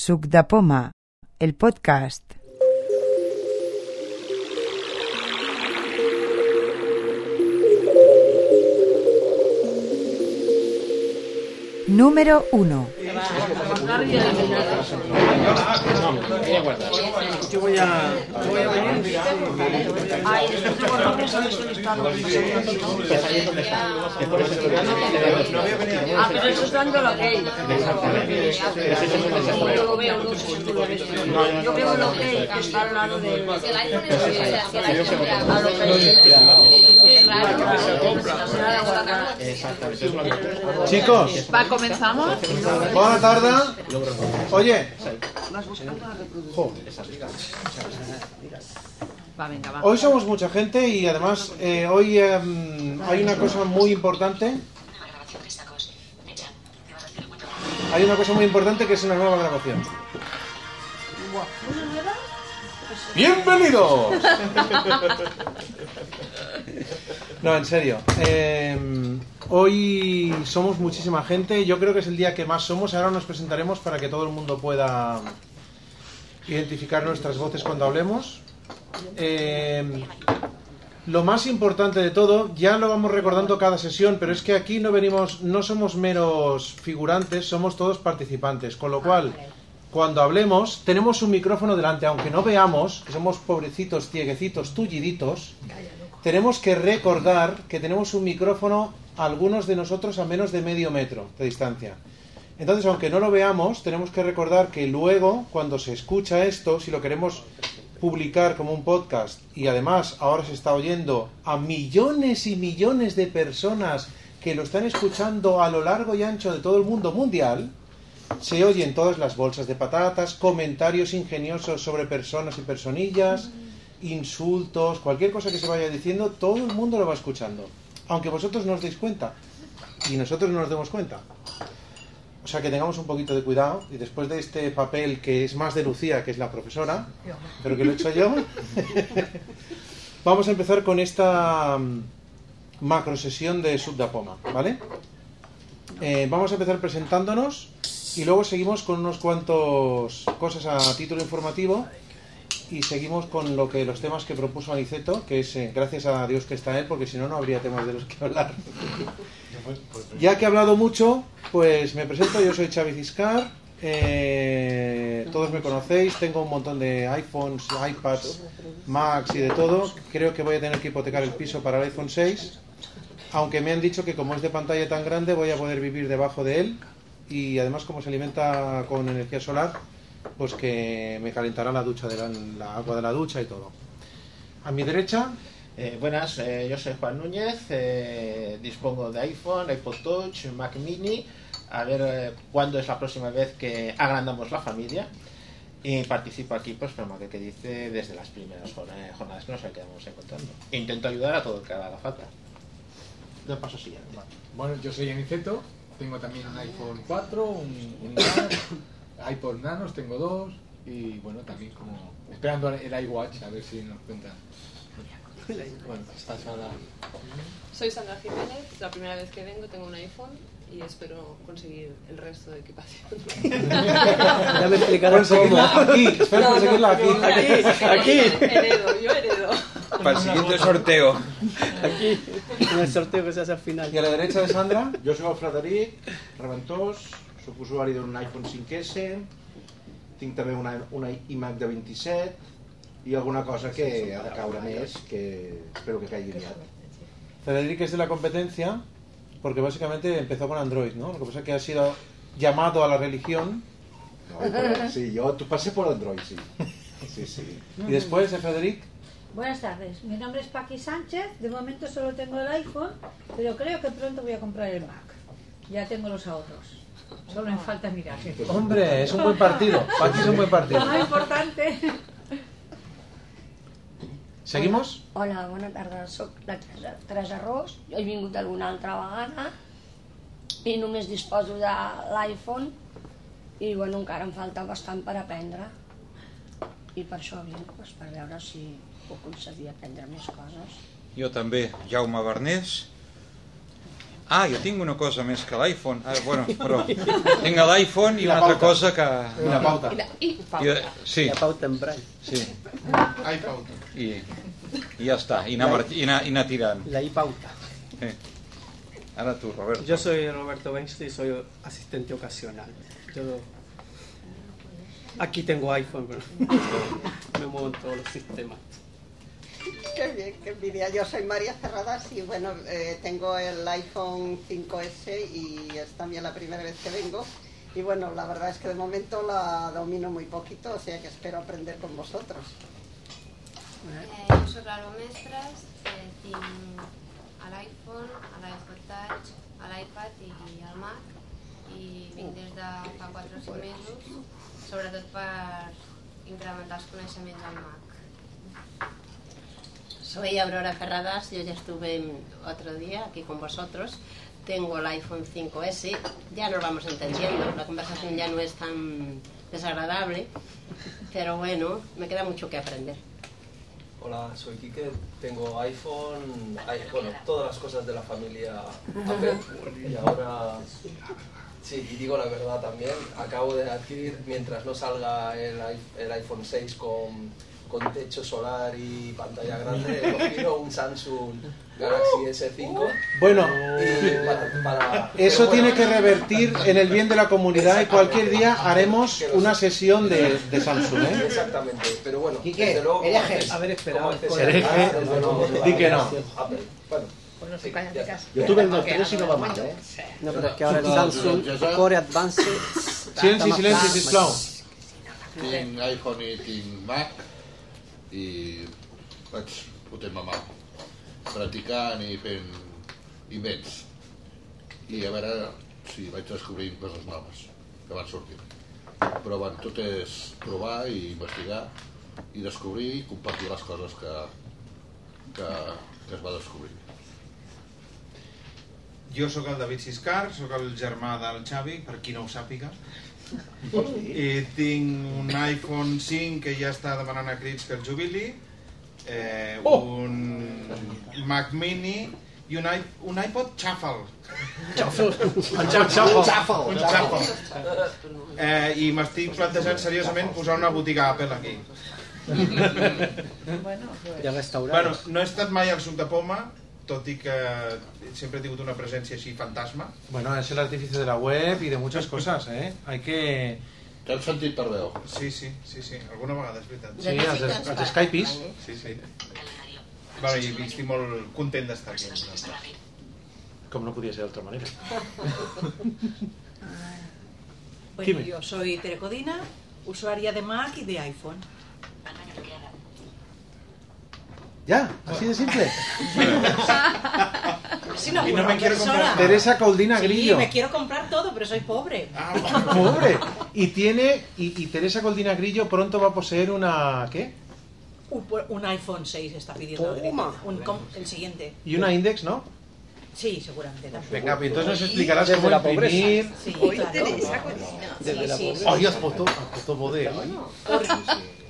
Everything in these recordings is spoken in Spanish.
Suc de Poma, el podcast. Número 1. Yo voy a, yo voy a venir. Ah, pero eso es dando lo que Yo lo veo, no sé si tú lo ves. Yo veo lo que está al lado del... Chicos, Va, comenzamos. buena tarde. Oye, jo, Va, venga, va. hoy somos mucha gente y además eh, hoy em, hay una cosa muy importante. Hay una cosa muy importante que es una nueva grabación. ¡Bienvenidos! No, en serio. em, hoy somos muchísima gente. Yo creo que es el día que más somos. Ahora nos presentaremos para que todo el mundo pueda identificar nuestras voces cuando hablemos. Em, lo más importante de todo, ya lo vamos recordando cada sesión, pero es que aquí no venimos, no somos meros figurantes, somos todos participantes. Con lo cual, cuando hablemos, tenemos un micrófono delante, aunque no veamos, que somos pobrecitos, cieguecitos, tulliditos, tenemos que recordar que tenemos un micrófono, algunos de nosotros, a menos de medio metro de distancia. Entonces, aunque no lo veamos, tenemos que recordar que luego, cuando se escucha esto, si lo queremos publicar como un podcast y además ahora se está oyendo a millones y millones de personas que lo están escuchando a lo largo y ancho de todo el mundo mundial, se oyen todas las bolsas de patatas, comentarios ingeniosos sobre personas y personillas, insultos, cualquier cosa que se vaya diciendo, todo el mundo lo va escuchando. Aunque vosotros no os deis cuenta y nosotros no nos demos cuenta. O sea que tengamos un poquito de cuidado y después de este papel que es más de Lucía, que es la profesora, pero que lo he hecho yo, vamos a empezar con esta mm, macro sesión de Subdapoma, ¿vale? Eh, vamos a empezar presentándonos y luego seguimos con unos cuantos cosas a título informativo y seguimos con lo que los temas que propuso Aniceto, que es eh, gracias a Dios que está él, porque si no no habría temas de los que hablar. Ya que he hablado mucho, pues me presento, yo soy Xavi Ciscar, eh, todos me conocéis, tengo un montón de iPhones, iPads, Macs y de todo. Creo que voy a tener que hipotecar el piso para el iPhone 6, aunque me han dicho que como es de pantalla tan grande voy a poder vivir debajo de él y además como se alimenta con energía solar, pues que me calentará la ducha de la, la agua de la ducha y todo. A mi derecha, Eh, buenas, eh, yo soy Juan Núñez, eh, dispongo de iPhone, iPod Touch, Mac Mini, a ver eh, cuándo es la próxima vez que agrandamos la familia y participo aquí, pues como que, que dice, desde las primeras jornadas, jornadas que nos quedamos encontrando. Intento ayudar a todo el que haga falta. De paso siguiente. Bueno, yo soy Aniceto, tengo también un iPhone 4, un, un Mac, iPod Nanos, tengo dos y bueno, también como esperando el iWatch a ver si nos cuentan. Bueno. Soy Sandra Jiménez, la primera vez que vengo tengo un iPhone y espero conseguir el resto de equipación. Ya me explicarás cómo. aquí, espero conseguirla aquí. Aquí, aquí, Heredo, yo heredo. para el siguiente sorteo. Aquí, en el sorteo que se hace al final. Y a la derecha de Sandra, Jo sóc el Frederic Reventós, sóc usuari d'un iPhone 5S, tinc també una, una iMac de 27 i alguna cosa que ha de caure més, que espero que caigui aviat. Federic es de la competencia porque básicamente empezó con Android, ¿no? Lo que pasa es que ha sido llamado a la religión No, però, sí, tu pasé por Android, sí. Sí, sí. y después de Federic Buenas tardes, mi nombre es Paqui Sánchez, de momento solo tengo el iPhone, pero creo que pronto voy a comprar el Mac. Ya tengo los ahorros, solo me falta mirar. Hombre, es un buen partido. Paqui es un buen partido. Lo más importante. ¿Seguimos? Hola, bona tarda, sóc la Teresa, Teresa Ros, jo he vingut alguna altra vegada i només disposo de l'iPhone i bueno, encara em falta bastant per aprendre i per això vinc, doncs, per veure si puc aconseguir aprendre més coses. Jo també, Jaume Bernés, Ah, jo tinc una cosa més que l'iPhone. Ah, bueno, però tinc l'iPhone i, I una altra cosa que... I la pauta. I, la, i pauta. I, sí, La pauta en braille. sí. Ai, pauta. I, i ja està, i anar, i anar, i anar tirant. La i-pauta. Sí. Ara tu, Roberto. Yo soy Roberto Bensti y soy asistente ocasional. Yo aquí tengo iPhone, pero me muevo en todos los sistemas. Qué bien, qué envidia. Yo soy María Cerradas y bueno, eh, tengo el iPhone 5S y es también la primera vez que vengo. Y bueno, la verdad es que de momento la domino muy poquito, o sea que espero aprender con vosotros. Eh, jo sóc l'Alba Mestres, eh, tinc a l'iPhone, a l'iPod Touch, a l'iPad i al Mac i vinc des de fa 4 o 5 mesos, sobretot per incrementar els coneixements del Mac. Soy Aurora Ferradas, yo ya estuve otro día aquí con vosotros. Tengo el iPhone 5S, ya nos vamos entendiendo, la conversación ya no es tan desagradable, pero bueno, me queda mucho que aprender. Hola, soy Quique, tengo iPhone, i- bueno, todas las cosas de la familia Apple. Y ahora, sí, y digo la verdad también, acabo de adquirir, mientras no salga el, el iPhone 6 con, con techo solar y pantalla grande, he cogido un Samsung Galaxy S5 Bueno, y para, para- Eso pero tiene bueno, que revertir en el bien de la comunidad y cualquier día haremos una sesión de, de Samsung, ¿eh? Exactamente, pero bueno, Quique, desde luego, como hereje. haces- A ver, espera, como a ver, haces- con el- Ah, desde luego, Di que no. Apple. Bueno, Bueno, sí, cállate, ya está. casa. Yo tuve el Note 3 y no va mal, ¿eh? No, pero es que ahora el Samsung Core Advance Silenci, silenci, sisplau. Tinc iPhone i tinc Mac i vaig fotent ma mà practicant i fent invents. I a veure si vaig descobrint coses noves que van sortint. Però bueno, tot és provar i investigar i descobrir i compartir les coses que, que, que es va descobrir. Jo sóc el David Siscar, sóc el germà del Xavi, per qui no ho sàpiga. I tinc un iPhone 5 que ja està demanant a crits que el jubili, eh, un Mac Mini i un, i, un iPod Shuffle. Shuffle. Un Shuffle. Shuffle. Un Shuffle. Eh, I m'estic plantejant seriosament posar una botiga Apple aquí. Ya restaurado. Bueno, no he estat mai al suc de poma, tot i que sempre he tingut una presència així fantasma. Bueno, es el artífice de la web y de muchas cosas, ¿eh? Hay que... T'has sentit per veu? Sí, sí, sí, sí, alguna vegada, és veritat. Sí, els, els Skypeis. Sí, sí. Bueno, i estic molt content d'estar aquí amb vosaltres. Com no podia ser d'altra manera. Bueno, Dime. yo soy Tere Codina, usuaria de Mac y de iPhone. Ya, así de simple. Sí, una Y no me quiero comprar- Teresa Coldina Sí, Grillo. me quiero comprar todo, pero soy pobre. Pobre. Y tiene... Y, y Teresa Coldina Grillo pronto va a poseer una... ¿Qué? Un, un iPhone 6 está pidiendo. Toma. Un el siguiente. Y una Index, ¿no? Sí, seguramente también. Venga, pues entonces nos explicarás Desde cómo la pobreza. imprimir... Sí, claro. Desde Sí, la sí, pobreza. sí. Ay, has puesto, has puesto poder.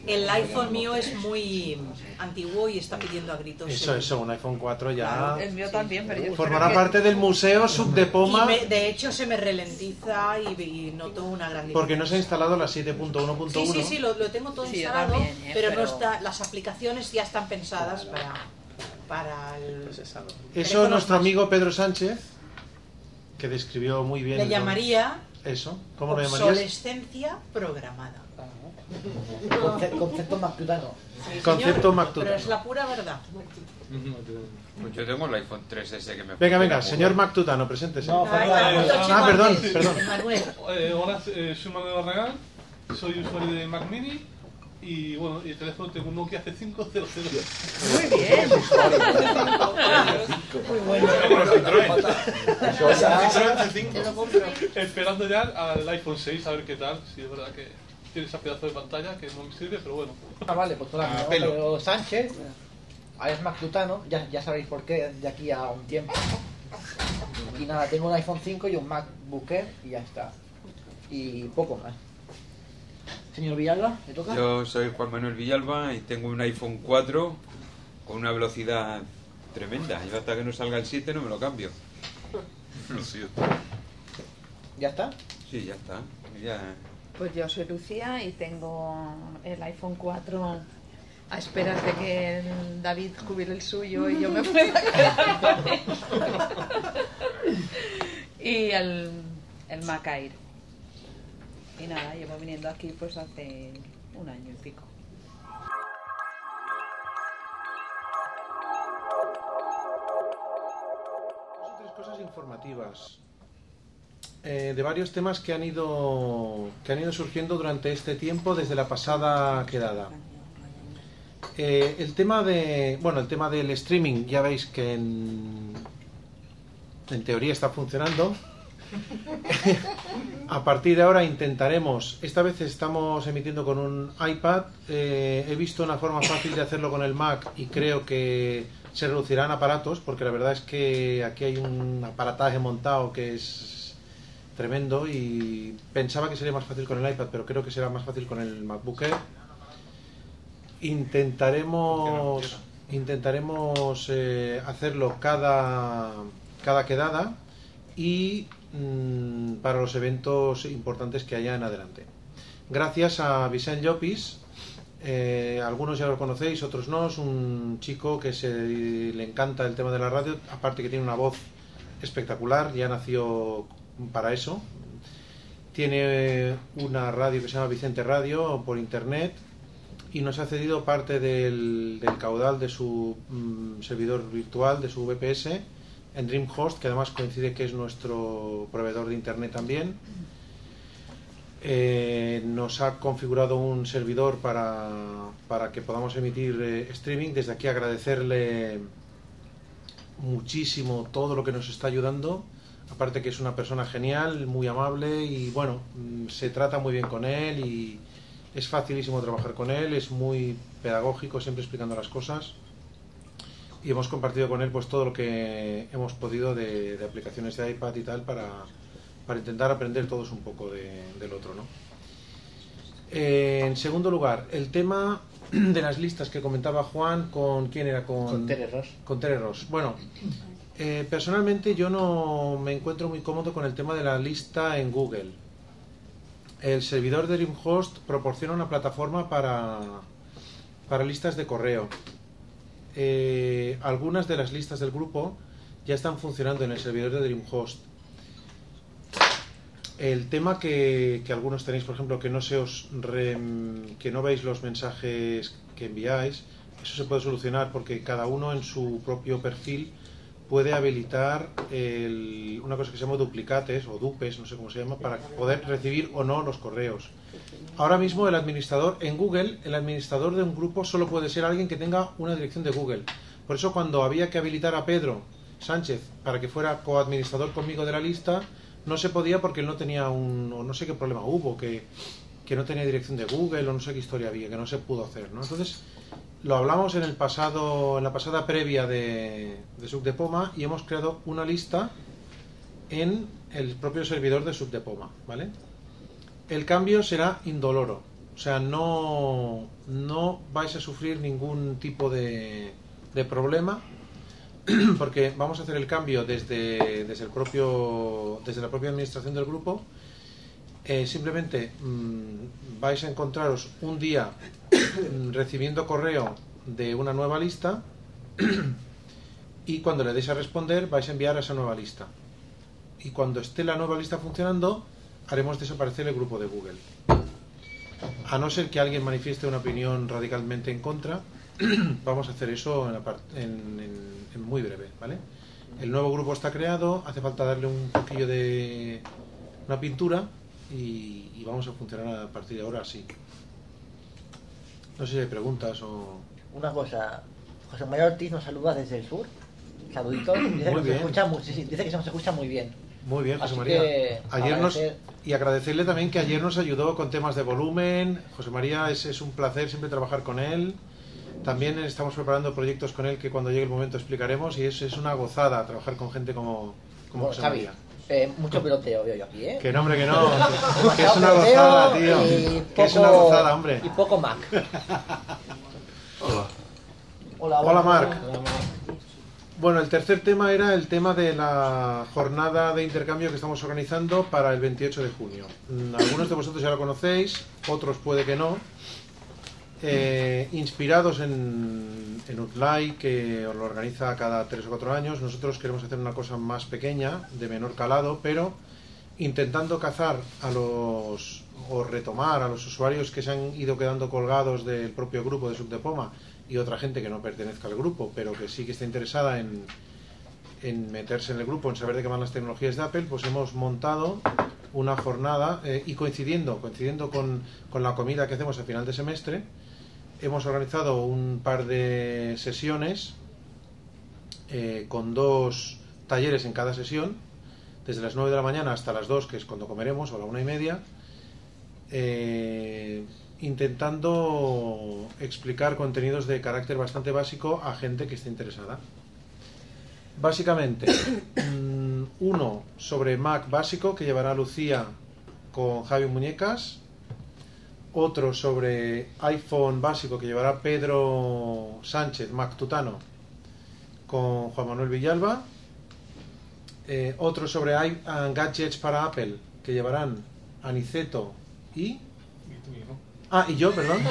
El iPhone mío es muy antiguo y está pidiendo a gritos. Eso, eso, un iPhone 4 ya... Claro, El mío también, pero yo Formará que- parte del Museo Sub de Poma Y me- de hecho se me ralentiza y, y noto una gran porque no se ha instalado la 7.1.1. Sí, sí, sí, lo, lo tengo todo Sí, instalado, también, ¿eh? pero, Pero- no está, las aplicaciones ya están pensadas para, para el Eso teléfonos nuestro amigo Pedro Sánchez, que describió muy bien... Le llamaría Eso, ¿cómo lo llamarías? obsolescencia programada. Conce- concepto mactutano. Sí, Concepto mactutano. Pero es la pura verdad. Pues yo tengo el iPhone 3 desde que me Venga, venga, señor Mactutano, preséntese. No, ah, perdón, perdón. Manuel. Eh, hola, eh, soy Manuel Barragán, soy usuario de Mac Mini y bueno, y el teléfono tengo un Nokia C500. Muy bien. Muy bueno. Esperando ya al iPhone 6 a ver qué tal, si es verdad que tiene ese pedazo de pantalla que no me sirve, pero bueno. Ah, vale, pues hola, Ah, Sánchez, es mactutano, ya, ya sabéis por qué de aquí a un tiempo. Y nada, tengo un iPhone 5 y un MacBook Air y ya está. Y poco más. Señor Villalba, ¿le toca? Yo soy Juan Manuel Villalba y tengo un iPhone 4 con una velocidad tremenda. Yo hasta que no salga el 7 no me lo cambio. Lo siento. ¿Ya está? Sí, ya está. Ya. Pues yo soy Lucía y tengo el iPhone 4 a esperas de que David jubile el suyo y yo me pueda quedar con él. y el, el Mac Air. Y nada, llevo viniendo aquí pues hace un año y pico. tres cosas informativas eh, de varios temas que han ido que han ido surgiendo durante este tiempo desde la pasada quedada. Eh, el tema de bueno el tema del streaming ya veis que en, teoría está funcionando. A partir de ahora intentaremos, esta vez estamos emitiendo con un iPad, eh, he visto una forma fácil de hacerlo con el Mac y creo que se reducirán aparatos, porque la verdad es que aquí hay un aparataje montado que es tremendo y pensaba que sería más fácil con el iPad, pero creo que será más fácil con el MacBook Air. Intentaremos, intentaremos eh, hacerlo cada, cada quedada y mm, para los eventos importantes que haya en adelante. Gracias a Vicent Llopis, eh, algunos ya lo conocéis, otros no, es un chico que se, le encanta el tema de la radio, aparte que tiene una voz espectacular, ya nació para eso. Tiene una radio que se llama Vicente Radio por internet y nos ha cedido parte del, del caudal de su mm, servidor virtual, de su VPS, en DreamHost, que además coincide que es nuestro proveedor de internet también. Eh, nos ha configurado un servidor para, para que podamos emitir eh, streaming. Desde aquí agradecerle muchísimo todo lo que nos está ayudando. Aparte que es una persona genial, muy amable y bueno, mm, se trata muy bien con él y es facilísimo trabajar con él, es muy pedagógico, siempre explicando las cosas. Y hemos compartido con él pues todo lo que hemos podido de, de aplicaciones de iPad y tal para, para intentar aprender todos un poco de- del otro, ¿no? Eh, en segundo lugar, el tema de las listas que comentaba Juan con quién era con Con Tere Ross. con Tere Ross. Bueno, eh, personalmente yo no me encuentro muy cómodo con el tema de la lista en Google. El servidor de DreamHost proporciona una plataforma para, para listas de correo. Eh, algunas de las listas del grupo ya están funcionando en el servidor de DreamHost. El tema que, que algunos tenéis, por ejemplo, que no se os rem- que no veis los mensajes que enviáis, eso se puede solucionar porque cada uno en su propio perfil puede habilitar una cosa que se llama duplicates o dupes, no sé cómo se llama, para poder recibir o no los correos. Ahora mismo el administrador en Google, el administrador de un grupo solo puede ser alguien que tenga una dirección de Google. Por eso cuando había que habilitar a Pedro Sánchez para que fuera coadministrador conmigo de la lista, no se podía porque él no tenía un, o no sé qué problema hubo, que, que no tenía dirección de Google o no sé qué historia había, que no se pudo hacer, ¿no? Entonces, lo hablamos en el pasado, en la pasada previa de, de Subdepoma y hemos creado una lista en el propio servidor de Subdepoma, ¿vale? El cambio será indoloro, o sea, no, no vais a sufrir ningún tipo de, de problema porque vamos a hacer el cambio desde, desde, el propio, desde la propia administración del grupo. Eh, simplemente mm, vais a encontraros un día recibiendo correo de una nueva lista y cuando le deis a responder vais a enviar a esa nueva lista. Y cuando esté la nueva lista funcionando, haremos desaparecer el grupo de Google. A no ser que alguien manifieste una opinión radicalmente en contra, vamos a hacer eso en, en muy breve, ¿vale? El nuevo grupo está creado, hace falta darle un poquillo de una pintura y, y vamos a funcionar a partir de ahora así. No sé si hay preguntas o... Una cosa, José María Ortiz nos saluda desde el sur. Saluditos. Dice, Muy que, se bien. escucha, sí, sí, dice que se nos escucha muy bien. Muy bien, José Así María. que, Ayer nos, y agradecerle también que ayer nos ayudó con temas de volumen. José María, es, es un placer siempre trabajar con él. También estamos preparando proyectos con él que cuando llegue el momento explicaremos y es, es una gozada trabajar con gente como, como Bueno, José María. Eh, mucho peloteo veo yo aquí, ¿eh? Que no, hombre, que no. que- es una gozada, tío. Que es una gozada, hombre. Y poco Mac. Hola. Hola, Hola, Marc. Bueno, el tercer tema era el tema de la jornada de intercambio que estamos organizando para el 28 de junio. Mm, Algunos de vosotros ya lo conocéis, otros puede que no. Eh, inspirados en, en Utlay, que lo organiza cada tres o cuatro años, nosotros queremos hacer una cosa más pequeña, de menor calado, pero intentando cazar a los o retomar a los usuarios que se han ido quedando colgados del propio grupo de Subdepoma y otra gente que no pertenezca al grupo, pero que sí que está interesada en, en meterse en el grupo, en saber de qué van las tecnologías de Apple, pues hemos montado una jornada eh, y coincidiendo, coincidiendo con, con la comida que hacemos a final de semestre, hemos organizado un par de sesiones eh, con dos talleres en cada sesión, desde las 9 de la mañana hasta las 2, que es cuando comeremos, o la una y media, eh, intentando explicar contenidos de carácter bastante básico a gente que esté interesada. Básicamente, mm, uno sobre Mac básico que llevará Lucía con Javi Muñecas, otro sobre iPhone básico que llevará Pedro Sánchez, Mac Tutano, con Juan Manuel Villalba, eh, otro sobre i- gadgets para Apple que llevarán Aniceto y... Ah, y yo, perdón.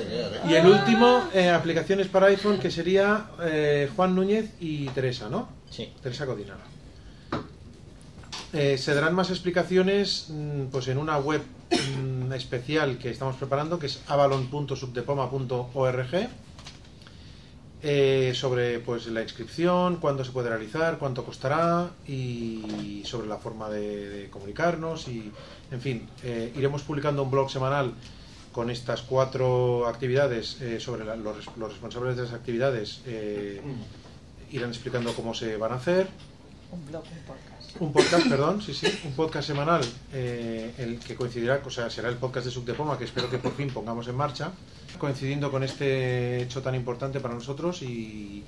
¿eh? Y el último, eh, aplicaciones para iPhone, que sería eh, Juan Núñez y Teresa, ¿no? Sí. Teresa Codina. Eh, se darán más explicaciones mm, pues en una web mm, especial que estamos preparando, que es avalon.subdepoma.org, eh, sobre pues la inscripción, cuándo se puede realizar, cuánto costará y sobre la forma de, de comunicarnos y, en fin, eh, iremos publicando un blog semanal con estas cuatro actividades eh, sobre la- los, res- los responsables de las actividades eh, irán explicando cómo se van a hacer Un blog, un podcast. Un podcast, perdón, sí, sí, un podcast semanal, eh, el que coincidirá, o sea, será el podcast de Subdepoma, que espero que por fin pongamos en marcha, coincidiendo con este hecho tan importante para nosotros y,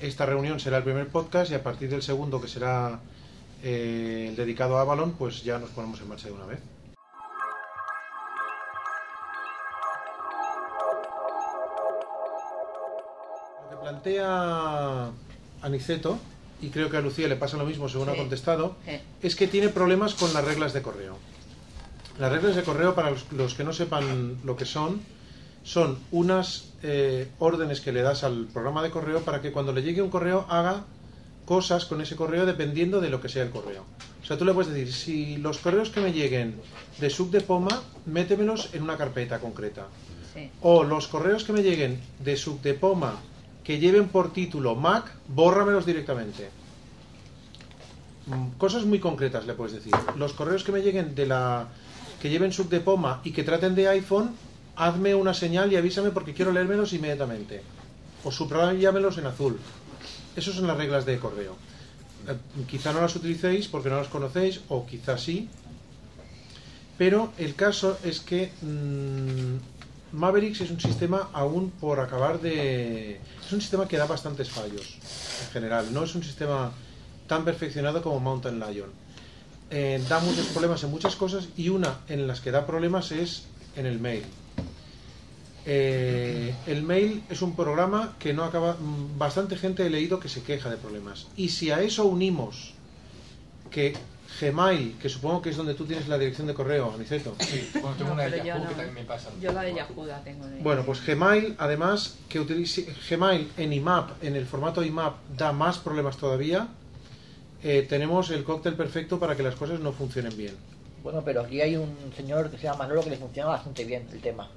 esta reunión será el primer podcast y a partir del segundo, que será eh, el dedicado a Avalon, pues ya nos ponemos en marcha de una vez. Lo que plantea Aniceto, y creo que a Lucía le pasa lo mismo según ha contestado, Sí. es que tiene problemas con las reglas de correo. Las reglas de correo, para los, los que no sepan lo que son, son unas eh, órdenes que le das al programa de correo para que cuando le llegue un correo haga cosas con ese correo dependiendo de lo que sea el correo. O sea, tú le puedes decir, si los correos que me lleguen de subdepoma, métemelos en una carpeta concreta. Sí. O los correos que me lleguen de subdepoma que lleven por título Mac, bórramelos directamente. Mm, Cosas muy concretas le puedes decir. Los correos que me lleguen de la que lleven subdepoma y que traten de iPhone, hazme una señal y avísame porque quiero leérmelos inmediatamente. O subrayamelos en azul. Esas son las reglas de correo. Eh, quizá no las utilicéis porque no las conocéis, o quizá sí. Pero el caso es que mm, Mavericks es un sistema aún por acabar de... Es un sistema que da bastantes fallos, en general. No es un sistema tan perfeccionado como Mountain Lion. Eh, da muchos problemas en muchas cosas y una en las que da problemas es en el mail. Eh, el mail es un programa que no acaba. mm, Bastante gente he leído que se queja de problemas. Y si a eso unimos que Gmail, que supongo que es donde tú tienes la dirección de correo, Aniceto. Sí, bueno, tengo No, una de Yahoo no. que también me pasa. Yo la de Yahoo la tengo. De... Bueno, pues Gmail, además, que utilice Gmail en IMAP, en el formato IMAP, da más problemas todavía. Eh, tenemos el cóctel perfecto para que las cosas no funcionen bien. Bueno, pero aquí hay un señor que se llama Manolo que le funciona bastante bien el tema.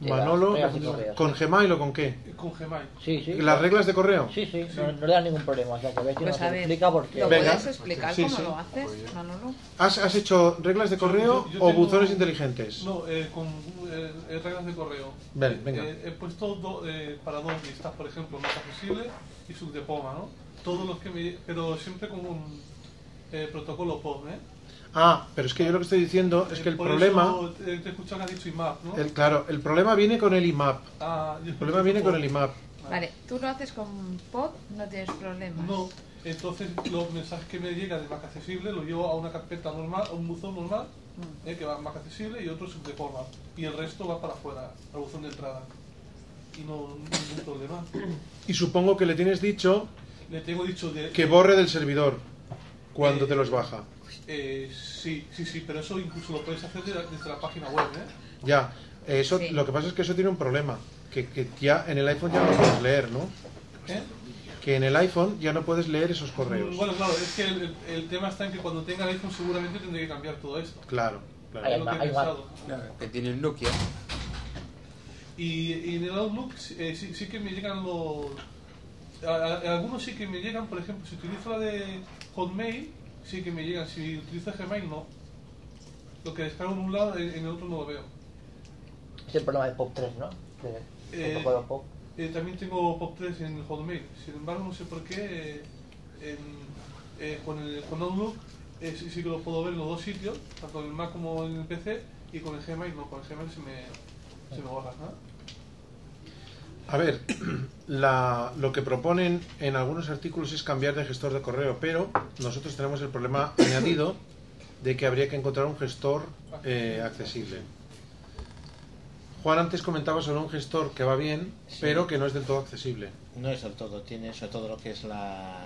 Manolo. ¿con Gmail o con qué? Con Gmail. Sí, sí. ¿Las reglas de correo? Sí, sí, no, no le da ningún problema. O sea, que Pues nos explica porque... ¿lo Venga. puedes explicar Sí, cómo sí. lo haces, Manolo? ¿Has, has hecho reglas de correo Yo- yo o buzones inteligentes? No, eh, con eh, eh, reglas de correo. Vale, venga. Eh, he puesto do- eh, para dos listas, por ejemplo, Mac accesible y subdepoma, ¿no? Todos los que me... Pero siempre con un eh, protocolo POM, ¿eh? Ah, pero es que yo lo que estoy diciendo es que el Por problema... Eso, te he escuchado que has dicho IMAP, ¿no? El, claro, el problema viene con el IMAP. Ah, yo El problema viene con el IMAP. Vale, tú lo haces con pod, no tienes problemas. No, entonces los mensajes que me llegan de Mac accesible los llevo a una carpeta normal, a un buzón normal, Mm. eh, que va a Mac accesible y otro subdepoma. Y el resto va para afuera, al buzón de entrada. y no ningún problema. Y supongo que le tienes dicho Le tengo dicho de, que borre del servidor cuando te los baja. Eh, sí, sí, sí, pero eso incluso lo puedes hacer de la- desde la página web, ¿eh? Ya, eso, lo que pasa es que eso tiene un problema, que, que ya en el iPhone ya no lo puedes leer, ¿no? ¿Eh? Que en el iPhone ya no puedes leer esos correos. Bueno, claro, es que el, tema está en que cuando tenga el iPhone seguramente tendré que cambiar todo esto. Claro, claro. Es lo que he pensado. Que tiene el Nokia. Y, y en el Outlook eh, sí, sí que me llegan los... a- a- algunos sí que me llegan, por ejemplo, si utilizo la de Hotmail, sí que me llegan. Si utilizo Gmail, no. Lo que descargo en un lado, en, el otro no lo veo. Es el problema de Pop 3, ¿no? De Eh, Pop. eh, también tengo POP3 en Hotmail. Sin embargo, no sé por qué eh, en- eh, con, el, con Outlook eh, sí, sí que lo puedo ver en los dos sitios, tanto en el Mac como en el PC, y con el Gmail no, con el Gmail se me, se me borra. ¿no? A ver, la- lo que proponen en algunos artículos es cambiar de gestor de correo, pero nosotros tenemos el problema añadido de que habría que encontrar un gestor eh, accesible. Juan antes comentaba sobre un gestor que va bien, pero que no es del todo accesible. No es del todo, tiene sobre todo lo que es la,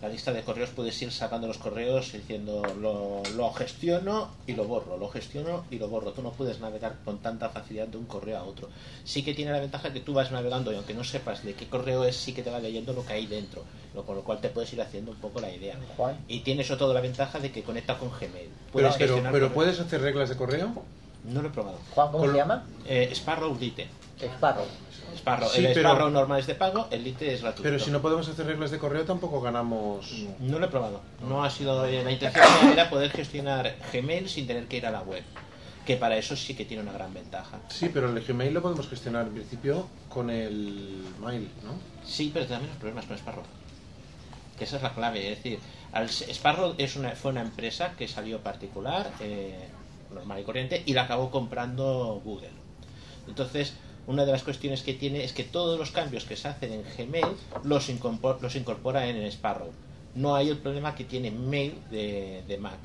la lista de correos, puedes ir sacando los correos diciendo lo, lo gestiono y lo borro, lo gestiono y lo borro. Tú no puedes navegar con tanta facilidad de un correo a otro. Sí que tiene la ventaja que tú vas navegando y aunque no sepas de qué correo es, sí que te va leyendo lo que hay dentro, lo, con lo cual te puedes ir haciendo un poco la idea. Juan. Y tiene sobre todo la ventaja de que conecta con Gmail. Pero, Puedes pero, gestionar pero correos. ¿puedes hacer reglas de correo? No lo he probado. Juan, ¿cómo Con se lo- llama? Eh, Sparrow Lite. Sparrow. Sparrow. Sí, el pero- Sparrow normal es de pago, el Lite es gratuito. Pero si no podemos hacer reglas de correo tampoco ganamos... No lo he probado. No ha sido la intención era poder gestionar Gmail sin tener que ir a la web. Que para eso sí que tiene una gran ventaja. Sí, pero el Gmail lo podemos gestionar en principio con el mail, ¿no? Sí, pero también los problemas con Sparrow. Que esa es la clave. Es decir, Sparrow es una, fue una empresa que salió particular, eh, normal y corriente, y la acabó comprando Google. Entonces, una de las cuestiones que tiene es que todos los cambios que se hacen en Gmail los, incorpora, los incorpora en Sparrow. No hay el problema que tiene Mail de, Mac.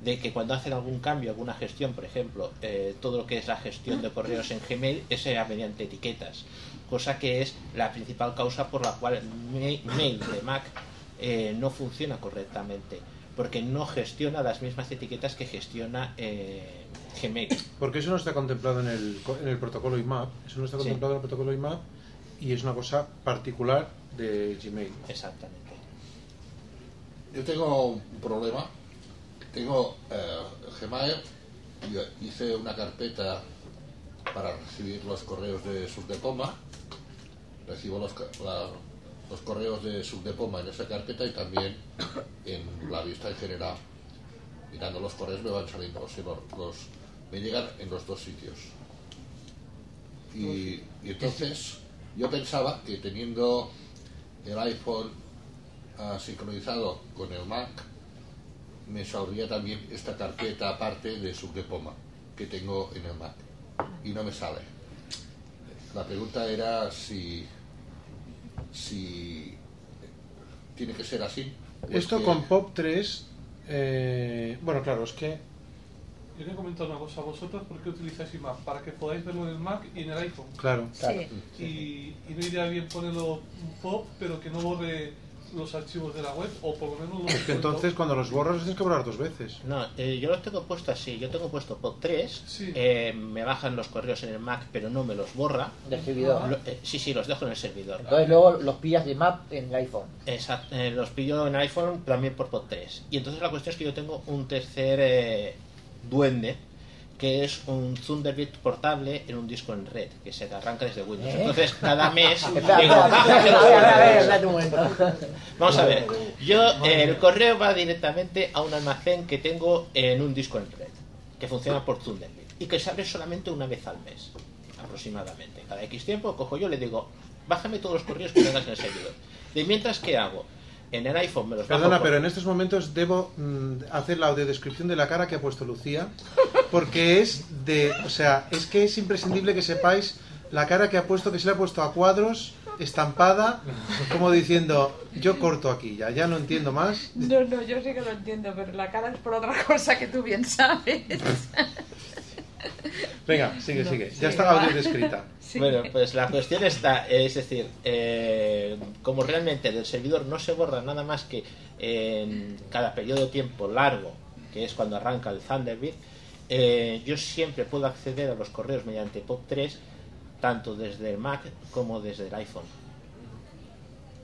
De que cuando hacen algún cambio, alguna gestión, por ejemplo, eh, todo lo que es la gestión de correos en Gmail es mediante etiquetas. Cosa que es la principal causa por la cual Ma- Mail de Mac eh, no funciona correctamente. Porque no gestiona las mismas etiquetas que gestiona eh, Gmail. Porque eso no está contemplado en el, co- en el protocolo IMAP, eso no está Sí. contemplado en el protocolo IMAP y es una cosa particular de Gmail. Exactamente. Yo tengo un problema. Tengo eh, Gmail, yo hice una carpeta para recibir los correos de Subdepoma. Recibo los, la- los correos de Subdepoma en esa carpeta y también en la vista en general. Mirando los correos me van saliendo, los- me llegan en los dos sitios. Y, y entonces yo pensaba que teniendo el iPhone ah, sincronizado con el Mac, me saldría también esta carpeta aparte de Subdepoma que tengo en el Mac. Y no me sale. La pregunta era si, si tiene que ser así. es Esto que- con Pop 3, eh, bueno, claro, es que Yo quería comentar una cosa. ¿Vosotros por qué utilizáis IMAP? Para que podáis verlo en el Mac y en el iPhone. Claro. Claro. Y, y no iría bien ponerlo pop, pero que no borre los archivos de la web, o por lo menos los es que entonces cuando los borras los tienes que borrar dos veces. No, eh, yo los tengo puesto así. Yo tengo puesto POP 3. eh, me bajan los correos en el Mac, pero no me los borra. Del servidor. Lo- eh, sí, sí, los dejo en el servidor. Entonces luego los pillas de map en el iPhone. Exacto, eh, los pillo en iPhone también por POP 3. Y entonces la cuestión es que yo tengo un tercer eh, duende que es un Thunderbird portable en un disco en red que se arranca desde Windows. ¿Eh? Entonces cada mes digo. Vamos a ver, yo eh, el correo va directamente a un almacén que tengo en un disco en red que funciona por Thunderbird y que se abre solamente una vez al mes aproximadamente. Cada X tiempo cojo yo y le digo, bájame todos los correos que tengas en el servidor. De mientras, ¿qué hago? En el iPhone me los bajo Perdona, por- pero en estos momentos debo mm, hacer la audiodescripción de la cara que ha puesto Lucía, porque es de, o sea, es que es imprescindible que sepáis la cara que ha puesto, que se le ha puesto a cuadros, estampada, como diciendo, yo corto aquí, ya, ya no entiendo más. No, no, yo sí que lo entiendo, pero la cara es por otra cosa que tú bien sabes. Venga, sigue, No, sigue, sí, ya está va. Bueno, pues la cuestión está, es decir, eh, como realmente del servidor no se borra nada más que en cada periodo de tiempo largo, que es cuando arranca el Thunderbird, eh, yo siempre puedo acceder a los correos mediante POP3, tanto desde el Mac como desde el iPhone.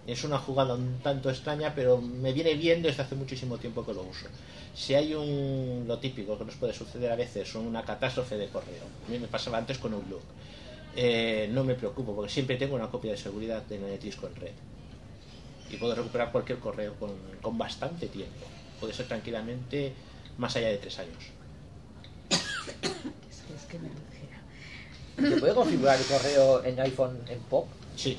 Es una jugada un tanto extraña, pero me viene bien desde hace muchísimo tiempo que lo uso. Si hay un, lo típico que nos puede suceder a veces, una catástrofe de correo, a mí me pasaba antes con Outlook, eh, no me preocupo porque siempre tengo una copia de seguridad de Netisco en red y puedo recuperar cualquier correo con, con bastante tiempo. Puede ser tranquilamente más allá de tres años. ¿Se puede configurar el correo en iPhone en POP? Sí.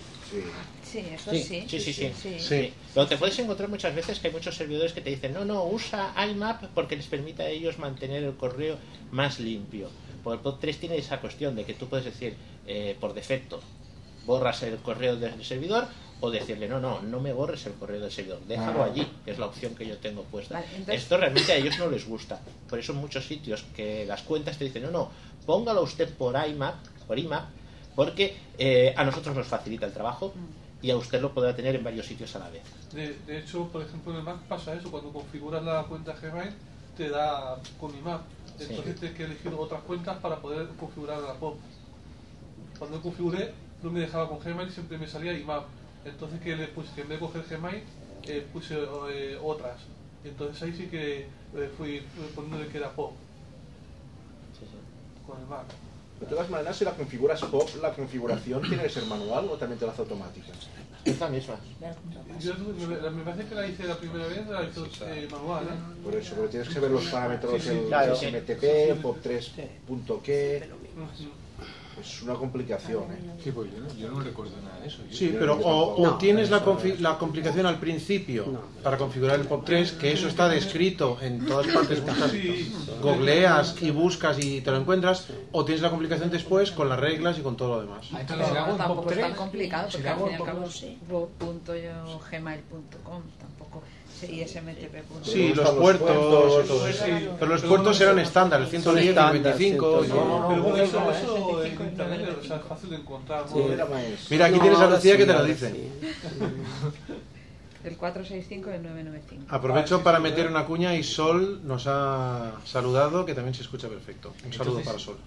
Sí, eso Sí, sí. sí, sí, sí. sí. Sí. Pero te puedes encontrar muchas veces que hay muchos servidores que te dicen, no, no, usa IMAP porque les permite a ellos mantener el correo más limpio. Por el POP3 tiene esa cuestión de que tú puedes decir, eh, por defecto, borras el correo del servidor o decirle, no, no, no me borres el correo del servidor, déjalo Ah. allí, que es la opción que yo tengo puesta. Vale, entonces- Esto realmente a ellos no les gusta. Por eso en muchos sitios que las cuentas te dicen, no, no, póngalo usted por IMAP, por IMAP, porque eh, a nosotros nos facilita el trabajo y a usted lo podrá tener en varios sitios a la vez. De, de hecho, por ejemplo, en el Mac pasa eso. Cuando configuras la cuenta Gmail, te da con IMAP. Entonces tienes que elegir otras cuentas para poder configurar la POP. Cuando configuré, no me dejaba con Gmail, siempre me salía IMAP. Entonces, que le puse? Que en vez de coger Gmail, eh, puse eh, otras. Entonces ahí sí que eh, fui, poniéndole que era POP. Con el Mac. De todas maneras, si la configuras POP, la configuración tiene que ser manual o también te la hace automática. Es la misma. Yo me, me parece que la hice la primera vez, la hice eh, manual. ¿eh? Por eso, pero tienes que ver los parámetros, Sí, sí, el claro. SMTP, POP3.qué. Es una complicación, ¿eh? Sí, pues yo no, yo no recuerdo nada de eso. Yo- Sí, pero yo o, o tienes la, confi- la complicación al principio para configurar el POP3, que eso está descrito en todas partes, buscas, googleas y buscas y te lo encuentras, o tienes la complicación después con las reglas y con todo lo demás. Ah, Pero tampoco es tan complicado porque al fin y al cabo Sí, bo.gmail.com tampoco sí, smtp.com Sí, los puertos, pero los puertos eran estándar, el 110, el 25. y- Pero bueno, eso, eso en internet o sea, es fácil de encontrar. Mira, aquí tienes a Lucía que te lo dice. el 465 y el 995 Aprovecho para meter una cuña y Sol nos ha saludado, que también se escucha perfecto. Un saludo para Sol.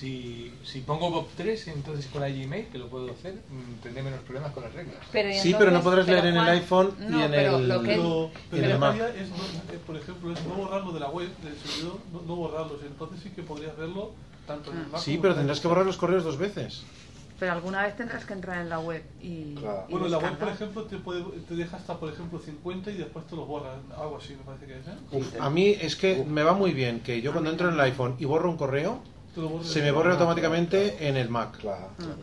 Si, si pongo Bob 3, entonces con iGmail, que lo puedo hacer, mm, tendré menos problemas con las reglas. Pero, Sí, pero no podrás pero, leer en el iPhone y en pero el- lo que Pero, Y pero en el la Mac. realidad es, no, eh, por ejemplo, es no borrarlo de la web, del servidor, no, no borrarlos. Entonces sí que podrías verlo tanto en el Mac Sí, pero tendrás que borrar los correos dos veces. pero alguna vez tendrás que entrar en la web y, y Bueno, la web, por ejemplo, te, puede, te deja hasta, por ejemplo, 50 y después te los borra. Algo así, me parece que es, ¿eh? Uf, a mí es que me va muy bien que yo cuando entro en el iPhone y borro un correo, se me borre automáticamente en el Mac.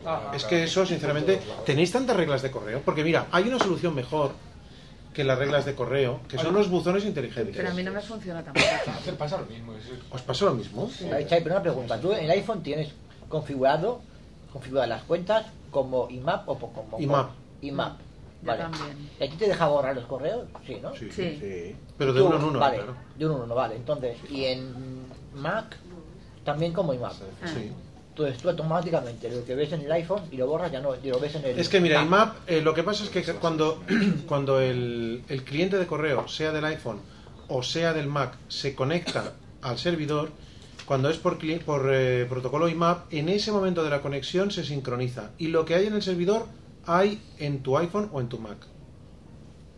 Ah, Es que eso, sinceramente, ¿tenéis tantas reglas de correo? Porque mira, hay una solución mejor que las reglas de correo, que son los buzones inteligentes. pero a mí no me funciona tampoco Hacer pasa lo mismo. ¿Os pasó lo mismo? Ay, Chai, pero una pregunta. ¿Tú en el iPhone tienes configurado configuradas las cuentas como IMAP o como IMAP. IMAP. Yo Vale. también. ¿Y aquí te deja borrar los correos? Sí, ¿no? Sí. Sí. Pero de uno en uno, Vale, claro. de uno en uno, vale. Entonces, y en Mac también como IMAP. Sí. Entonces tú automáticamente lo que ves en el iPhone y lo borras ya no, y lo ves en el Es que mira, Mac. IMAP, eh, lo que pasa es que cuando, cuando el, el cliente de correo, sea del iPhone o sea del Mac, se conecta al servidor, cuando es por, cli- por eh, protocolo IMAP, en ese momento de la conexión se sincroniza. Y lo que hay en el servidor hay en tu iPhone o en tu Mac.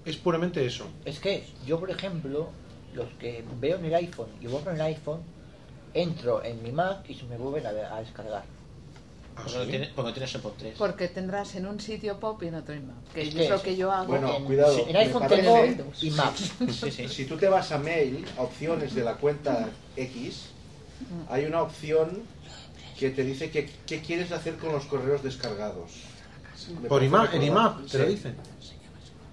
Es puramente eso. Es que yo, por ejemplo, los que veo en el iPhone y borro en el iPhone, entro en mi Mac y se me vuelven a, a descargar. Porque tiene- porque no tienes el POP3. porque tendrás en un sitio pop y en otro IMAP que Es es, lo que yo hago Bueno, En- cuidado. en iPhone tengo. IMAP. Sí, sí. Si tú te vas a mail, a opciones de la cuenta X, hay una opción que te dice que qué quieres hacer con los correos descargados. Me Por IMAP, en. IMAP, te lo Sí. dicen.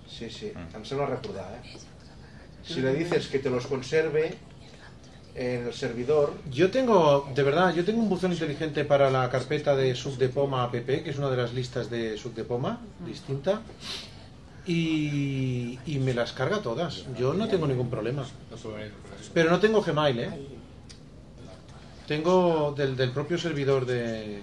Sí, sí, em sembla recordar, eh? Si le dices que te los conserve en el servidor, Yo tengo, de verdad, yo tengo un buzón inteligente para la carpeta de Subdepoma app, que es una de las listas de Subdepoma, distinta, y, y me las carga todas. Yo no tengo ningún problema. Pero no tengo Gmail, ¿eh? Tengo del, del propio servidor de,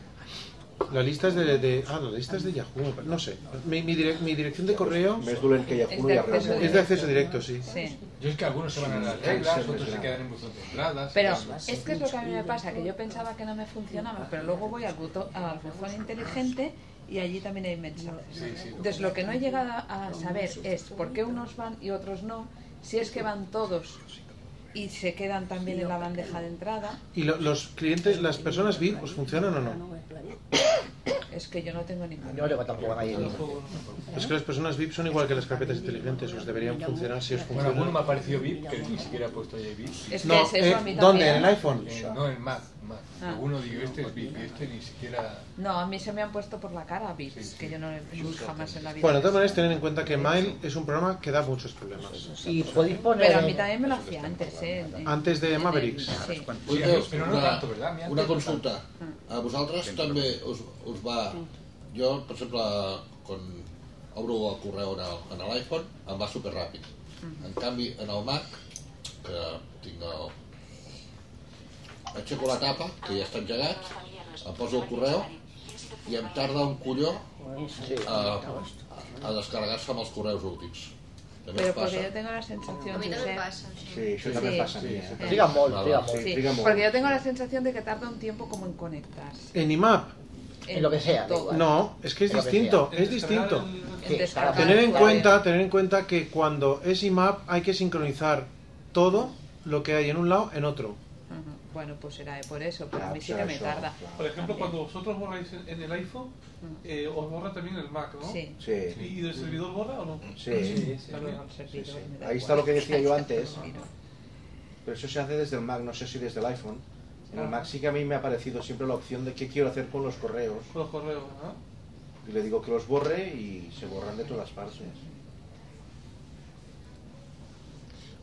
La lista es de, de- ah, la lista es de Yahoo, no sé. Mi, mi, direc- mi dirección de correo que Yahoo Es de acceso es de acceso directo, sí. Sí. Yo es que algunos se van a las reglas, otros se quedan en buzón de entradas. Pero es que es lo que a mí me pasa, que yo pensaba que no me funcionaba, pero luego voy al, buto- al buzón inteligente y allí también hay mensajes. Sí, sí. Entonces lo que no he llegado a saber es por qué unos van y otros no, si es que van todos y se quedan también en la bandeja de entrada, ¿Y lo- los clientes, las personas VIP, os funcionan o no? es que yo no tengo ningún. No le va tampoco a nadie. Es que las personas VIP son igual que las carpetas inteligentes, os deberían funcionar si os Bueno, funcionan. alguno me ha parecido VIP, que ni siquiera he puesto ya VIP. Es que No, es eso, eh, a mí ¿dónde? ¿En el iPhone? Eh, no, en Mac. Ah. Alguno digo, este es VIP y este ni siquiera... No, a mí se me han puesto por la cara bits, que yo no jamás en la vida. Bueno, de todas maneras, tened en cuenta que Mail es un programa que da muchos problemas. Y podéis poner... Pero a mí también me lo hacía antes, ¿eh? Antes de Mavericks. Sí. Pero no una, tanto, ¿verdad? Una consulta. A vosaltres també us, us va... Jo, per exemple, quan obro el correu en el- en l'iPhone, em va superràpid. En canvi, en el Mac, que tinc el... Aixeco la tapa, que ja està engegat, em poso el correu i em tarda un colló a, a descarregar-se amb els correus últims. També Pero porque yo tengo la sensación A mí de también pasa. Sí, això també passa a mi, eh? eh, Triga molt, triga molt. sí, triga molt. porque yo tengo la sensación de que tarda un tiempo como en conectarse. En IMAP, En lo que sea, da todo. igual. no, es que es Lo que distinto, En es distinto. descargar. Tener en cuenta, tener en cuenta que cuando es IMAP hay que sincronizar todo lo que hay en un lado en otro. Bueno, pues será por eso, pero a mí sí será que me eso, tarda. claro. Por ejemplo, cuando vosotros borráis en, el iPhone, eh, os borra también el Mac, ¿no? Sí. Sí, ¿Y del servidor borra o no? sí. También. Sí, sí. Ahí está lo que decía yo antes. Pero eso se hace desde el Mac, no sé si desde el iPhone. En el Mac sí que a mí me ha aparecido siempre la opción de qué quiero hacer con los correos. Con los correos, ¿no? Y le digo que los borre y se borran de todas partes.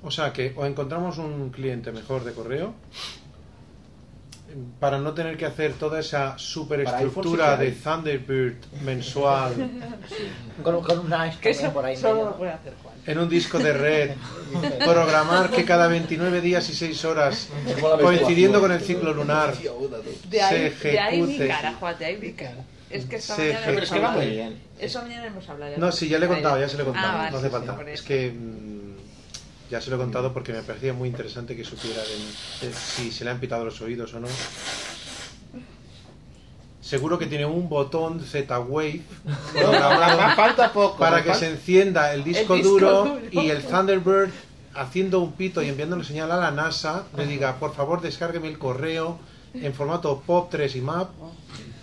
O sea que o encontramos un cliente mejor de correo para no tener que hacer toda esa superestructura de Thunderbird mensual Con, con una eso por ahí. solo puede hacer Juan. en un disco de red, programar que cada 29 días y 6 horas, coincidiendo con el ciclo lunar, De ahí, se de ahí mi ejecute. cara, Juan, de ahí mi cara. Es que esta mañana hemos es que va hablado. muy bien. Esta mañana hemos hablado. No, sí, ya le he contado, ya se lo he contado, Ah, vale, no hace sí, falta. es eso. que ya se lo he contado porque me parecía muy interesante que supiera de- de si se le han pitado los oídos o no. Seguro que tiene un botón Z-Wave programado falta poco. para que falta- se encienda el disco, disco duro, duro. y el Thunderbird haciendo un pito y enviándole señal a la NASA le diga por favor descárgueme el correo en formato POP3 y MAP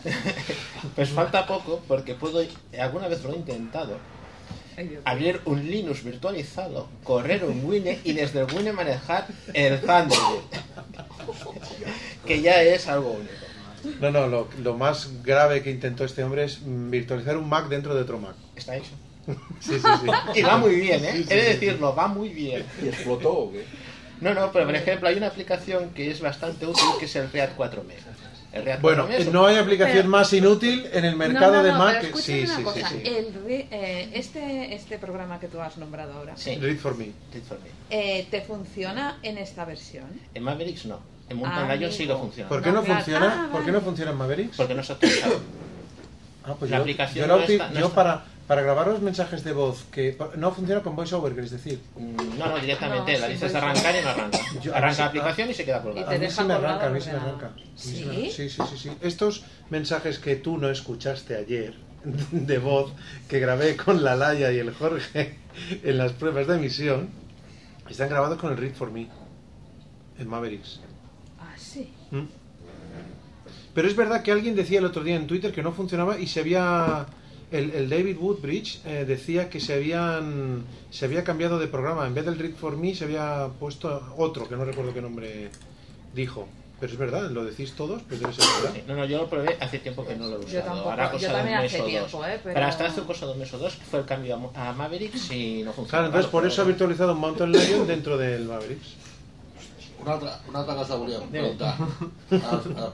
Pues falta poco porque puedo, alguna vez lo he intentado. Abrir un Linux virtualizado, correr un Wine y desde el Wine manejar el Thunderbird. Que ya es algo único. No, no, lo, lo más grave que intentó este hombre es virtualizar un Mac dentro de otro Mac. Está hecho. Sí, sí, sí. Y va muy bien, ¿eh? Sí, sí, He de sí. decirlo, va muy bien. ¿Y explotó o qué? No, no, pero por ejemplo hay una aplicación que es bastante útil que es el React 4M. El React Bueno, 4M es un- no hay aplicación Pero- más inútil en el mercado no, no, de no, Mac. pero sí, una sí, cosa. sí, sí. El re- eh, este, este programa que tú has nombrado ahora, Sí, Read for me. Read for me. eh, ¿te funciona en esta versión? En Mavericks no. En Mountain Ah, Lion sí lo funciona. ¿Por qué no, No, claro. funciona? Ah, ¿Por qué no funciona en Mavericks? Porque no se ha actualizado. Ah, pues La yo, aplicación yo la no está- no yo está. para, para grabar los mensajes de voz que no funciona con VoiceOver, queréis decir. No, no, directamente. No, la dices arrancar y no arranca. Yo- arranca la aplicación y se queda colgada. a mí sí me arranca, a mí el sí me arranca. ¿Sí? sí Sí, sí, sí, sí. Estos mensajes que tú no escuchaste ayer de voz que grabé con la Laia y el Jorge en las pruebas de emisión están grabados con el Read for Me en Mavericks. Ah, sí. ¿Mm? Pero es verdad que alguien decía el otro día en Twitter que no funcionaba y se había. El, el David Woodbridge eh, decía que se habían se había cambiado de programa. En vez del Read for Me se había puesto otro, que no recuerdo qué nombre dijo. Pero es verdad, lo decís todos, pues debe ser verdad. Sí, No, no, yo lo probé hace tiempo que no lo he usado. Yo tampoco, Ahora yo cosa un también hace o tiempo, dos. ¿eh? Pero- hasta hace cosa de un mes o dos fue el cambio a Mavericks y no funcionó. Claro, entonces por eso ha virtualizado un Mountain Lion dentro del Mavericks. Una altra, una altra cosa volia preguntar. Ah, ah,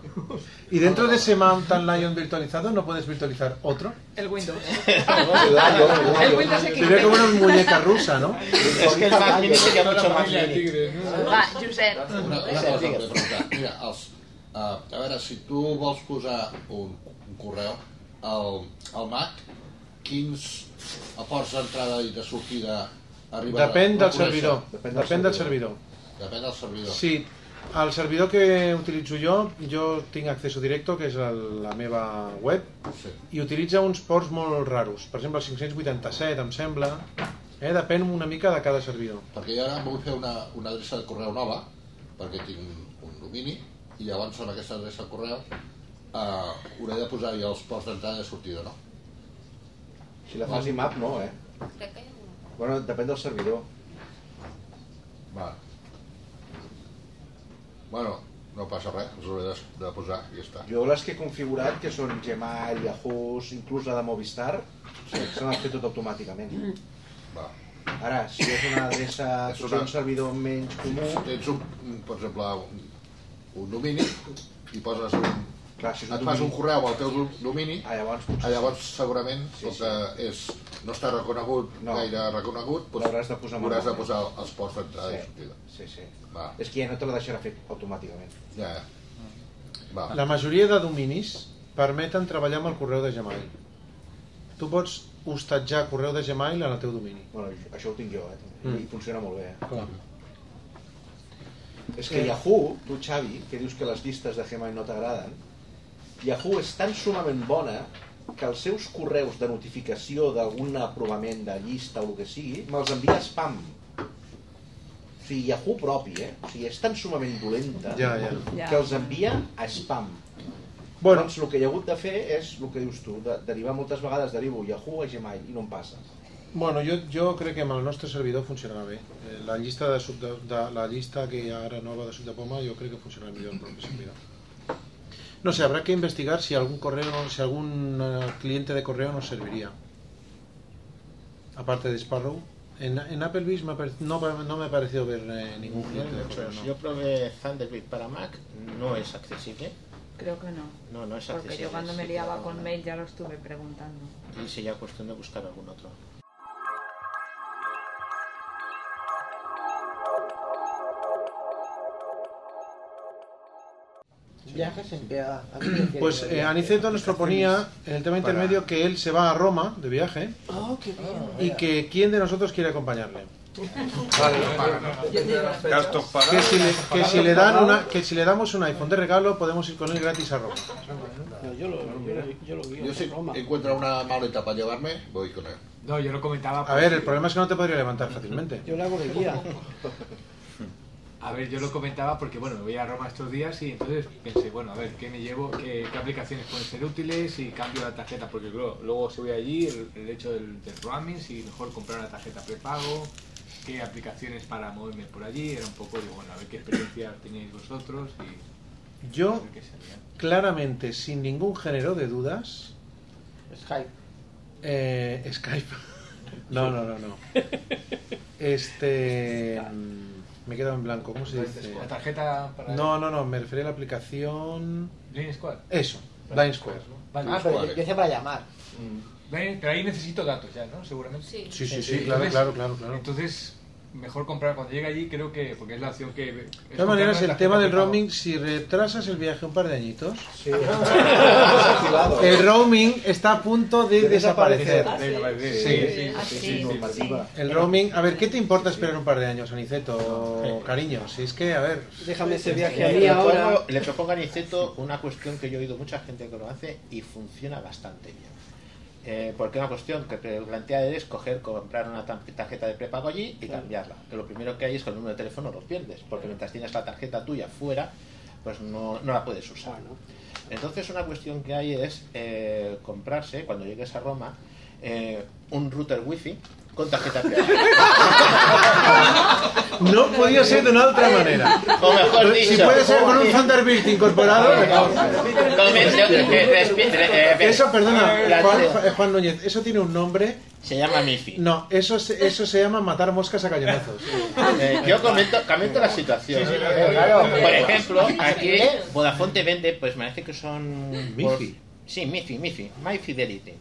Y dentro de ese Mountain Lion virtualizado no puedes virtualizar otro. El Windows. El Windows. Sería como una muñeca rusa, ¿no? Es que el Mac Mini sería mucho más. Va, Josep. Una, una cosa que he preguntat. Mira, els, Uh, a veure, si tu vols posar un, un correu al, al Mac, quins aports d'entrada i de sortida arriben Depèn del servidor. Depèn del servidor. Depèn del servidor. Sí, al servidor que utilitzo jo, jo tinc acceso directo, que és el, la meva web, Sí. i utilitza uns ports molt raros. Per exemple, el 587, em sembla. Eh? Depèn una mica de cada servidor. Perquè jo ara em vull fer una, una adreça de correu nova, perquè tinc un domini, i llavors en aquesta adreça de correu eh, hauré de posar ja els ports d'entrada i de sortida, no? Si la fas IMAP, no, eh? Crec que hi ha una. Bueno, depèn del servidor. Va. Bueno, no passa res, els hauré de, de posar i ja està. Jo les que he configurat, que són Gmail, Yahoo, inclús la de Movistar, sí, se l'han fet tot automàticament. Va. Ara, si és una adreça, És una- un servidor menys comú... Si tens, un, per exemple, un, un domini i poses un... Clar, si és un et fas domini- un correu al teu do- domini, ah, llavors, ah, llavors segurament sí, sí. que és, no està reconegut, No. no. gaire reconegut, doncs L'hauràs de posar hauràs de posar els ports d'entrada Sí, i sortida. sí, sí. Va. És que ja no te la deixarà fer automàticament. Ja, ja. Va. La majoria de dominis permeten treballar amb el correu de Gmail. Tu pots hostatjar correu de Gmail en el teu domini. Bueno, això ho tinc jo, eh? Mm. I funciona molt bé. Eh? Clar. És que Eh. Yahoo, tu Xavi, que dius que les llistes de Gmail no t'agraden, Yahoo és tan sumament bona que els seus correus de notificació d'algun aprovament de llista o el que sigui, me'ls envia a spam. O sigui, Yahoo propi, eh? O sigui, és tan sumament dolenta Ja, ja. que els envia a spam. Bueno. Doncs el que hi ha hagut de fer és el que dius tu, de derivar moltes vegades, derivo Yahoo a Gmail i no em passa. Bueno, jo, jo crec que amb el nostre servidor funcionarà bé. Eh, La llista, de, sub de, de, la llista que hi ha ara nova de sub de poma jo crec que funcionarà millor el propi servidor. No sé, habrá que investigar si algún correo, si algún eh, cliente de correo nos serviría. Aparte de Sparrow. En, en Applebee's me no, no me ha parecido ver eh, ningún cliente de correo. no. Yo probé Thunderbird para Mac, no es accesible. Creo que no. No, no es Porque accesible. yo cuando me liaba con mail ya lo estuve preguntando. Y sería cuestión de buscar algún otro. Viajes en refieres Pues eh? Aniceto nos proponía en el tema intermedio que él se va a Roma de viaje Oh, qué bien. y que quién de nosotros quiere acompañarle. Gastos pagados. Que si, le, que, si le dan una, que si le damos un iPhone de regalo podemos ir con él gratis a Roma. yo lo, yo lo, yo si encuentro una maleta para llevarme, voy con él. No, yo lo comentaba. A ver, el problema es que no te podría levantar fácilmente. Yo le hago de guía. A ver, yo lo comentaba porque, bueno, me voy a Roma estos días y entonces pensé, bueno, a ver, ¿qué me llevo? ¿Qué, qué aplicaciones pueden ser útiles? Y cambio la tarjeta, porque luego, luego si voy allí, el, el hecho del, del roaming, si mejor comprar una tarjeta prepago, qué aplicaciones para moverme por allí, era un poco, digo, bueno, a ver qué experiencia teníais vosotros y... Yo, claramente, sin ningún género de dudas, Skype. eh, Skype. No, no, no, no. Este. Mm, Me he quedado en blanco, ¿cómo se dice? La tarjeta para... No, no, no, me refería a la aplicación. Line Square. Eso, Line Square. Vale. Ah, pero yo, yo decía para llamar. Ven, Pero ahí necesito datos ya, ¿no? Seguramente. Sí. Sí, sí, sí, claro, claro, claro, claro. Entonces, mejor comprar cuando llegue allí, creo que, porque es la opción que... De todas maneras, el tema del roaming, si retrasas el viaje un par de añitos, el roaming está a punto de De desaparecer. desaparecer. Sí. Sí, sí, normativa. El roaming, a ver, ¿qué te importa esperar un par de años, Aniceto, cariño? Si es que, a ver... Déjame ese viaje Le a mí ahora. Le propongo a Niceto una cuestión que yo he oído mucha gente que lo hace y funciona bastante bien. Eh, porque una cuestión que te plantea es coger, comprar una tarjeta de prepago allí y cambiarla. Que lo primero que hay es que el número de teléfono lo pierdes, porque mientras tienes la tarjeta tuya fuera, pues no, no la puedes usar. Entonces una cuestión que hay es eh, comprarse, cuando llegues a Roma, eh, un router wifi con tarjeta. No podía ser de una otra manera. O mejor dicho, si puede ser con un Thunderbird incorporado, mejor. Eso, perdona, Juan, eh, Juan Núñez, eso tiene un nombre. Se llama MIFI. No, eso, se- eso se llama matar moscas a cañonazos. Eh, yo comento, comento la situación. Sí, sí, claro, claro. Por ejemplo, aquí Vodafone te vende, pues me parece que son... Mifi. Sí, MIFI, MIFI, My Fidelity.